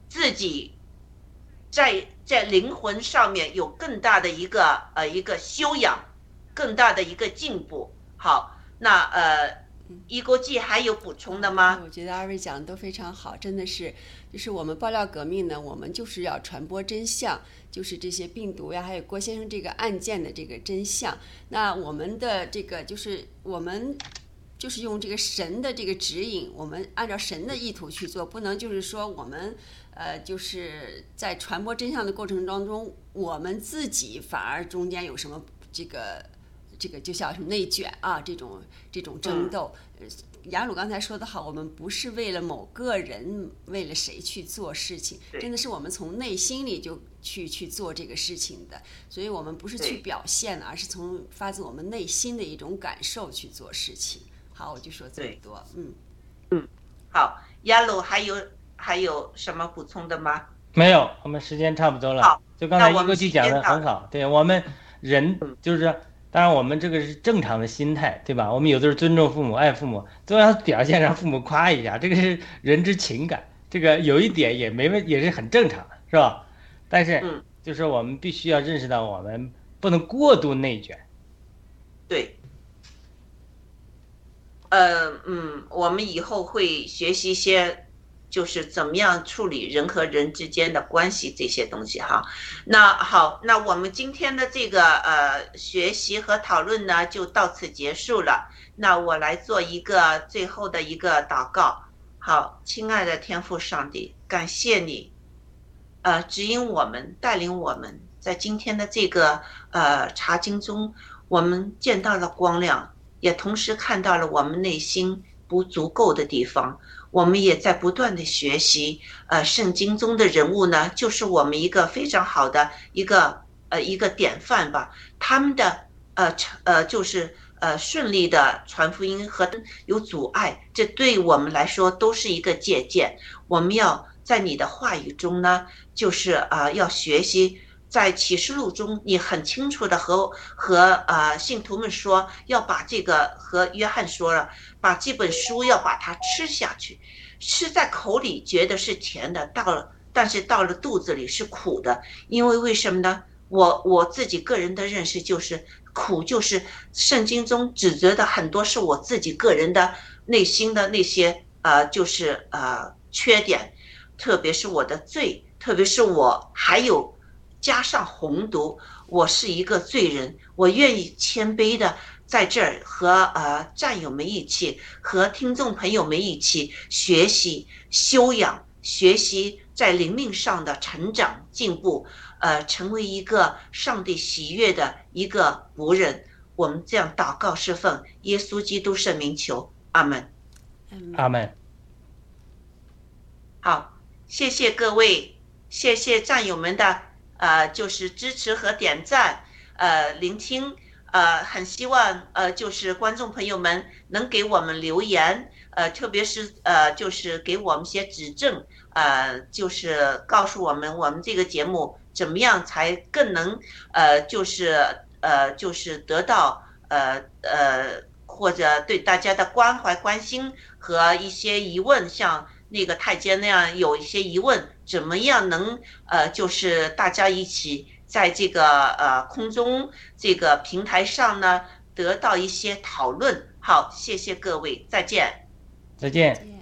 自己在在灵魂上面有更大的一个呃一个修养，更大的一个进步。好，那呃。一国际还有补充的吗？我觉得二位讲的都非常好，真的是，就是我们爆料革命呢，我们就是要传播真相，就是这些病毒呀，还有郭先生这个案件的这个真相。那我们的这个就是我们就是用这个神的这个指引，我们按照神的意图去做，不能就是说我们呃就是在传播真相的过程当中，我们自己反而中间有什么这个。这个就像什么内卷啊，这种这种争斗。呃，雅鲁刚才说的好，我们不是为了某个人，为了谁去做事情，真的是我们从内心里就去去做这个事情的。所以我们不是去表现，而是从发自我们内心的一种感受去做事情。好，我就说这么多。嗯嗯，好，雅鲁还有还有什么补充的吗？没有，我们时间差不多了。好，就刚才一个句讲的很好。对我们人就是。当然，我们这个是正常的心态，对吧？我们有的是尊重父母、爱父母，都要表现让父母夸一下，这个是人之情感，这个有一点也没问，也是很正常的，是吧？但是，就是我们必须要认识到，我们不能过度内卷。对。呃，嗯，我们以后会学习一些。就是怎么样处理人和人之间的关系这些东西哈，那好，那我们今天的这个呃学习和讨论呢就到此结束了。那我来做一个最后的一个祷告。好，亲爱的天父上帝，感谢你，呃，指引我们，带领我们在今天的这个呃查经中，我们见到了光亮，也同时看到了我们内心不足够的地方。我们也在不断的学习，呃，圣经中的人物呢，就是我们一个非常好的一个呃一个典范吧。他们的呃呃就是呃顺利的传福音和有阻碍，这对我们来说都是一个借鉴。我们要在你的话语中呢，就是啊要学习，在启示录中，你很清楚的和和呃信徒们说，要把这个和约翰说了。把这本书要把它吃下去，吃在口里觉得是甜的，到了但是到了肚子里是苦的，因为为什么呢？我我自己个人的认识就是苦，就是圣经中指责的很多是我自己个人的内心的那些呃，就是呃缺点，特别是我的罪，特别是我还有加上红毒，我是一个罪人，我愿意谦卑的在这儿和呃战友们一起，和听众朋友们一起学习修养，学习在灵命上的成长进步。呃，成为一个上帝喜悦的一个仆人，我们这样祷告是奉耶稣基督圣名求，阿门。阿门。好，谢谢各位，谢谢战友们的呃，就是支持和点赞，呃，聆听，呃，很希望呃，就是观众朋友们能给我们留言，呃，特别是呃，就是给我们些指正，呃，就是告诉我们我们这个节目。怎么样才更能呃，就是呃，就是得到呃呃，或者对大家的关怀、关心和一些疑问，像那个太监那样有一些疑问怎么样能呃就是大家一起在这个呃空中这个平台上呢得到一些讨论。好谢谢各位再见。再见。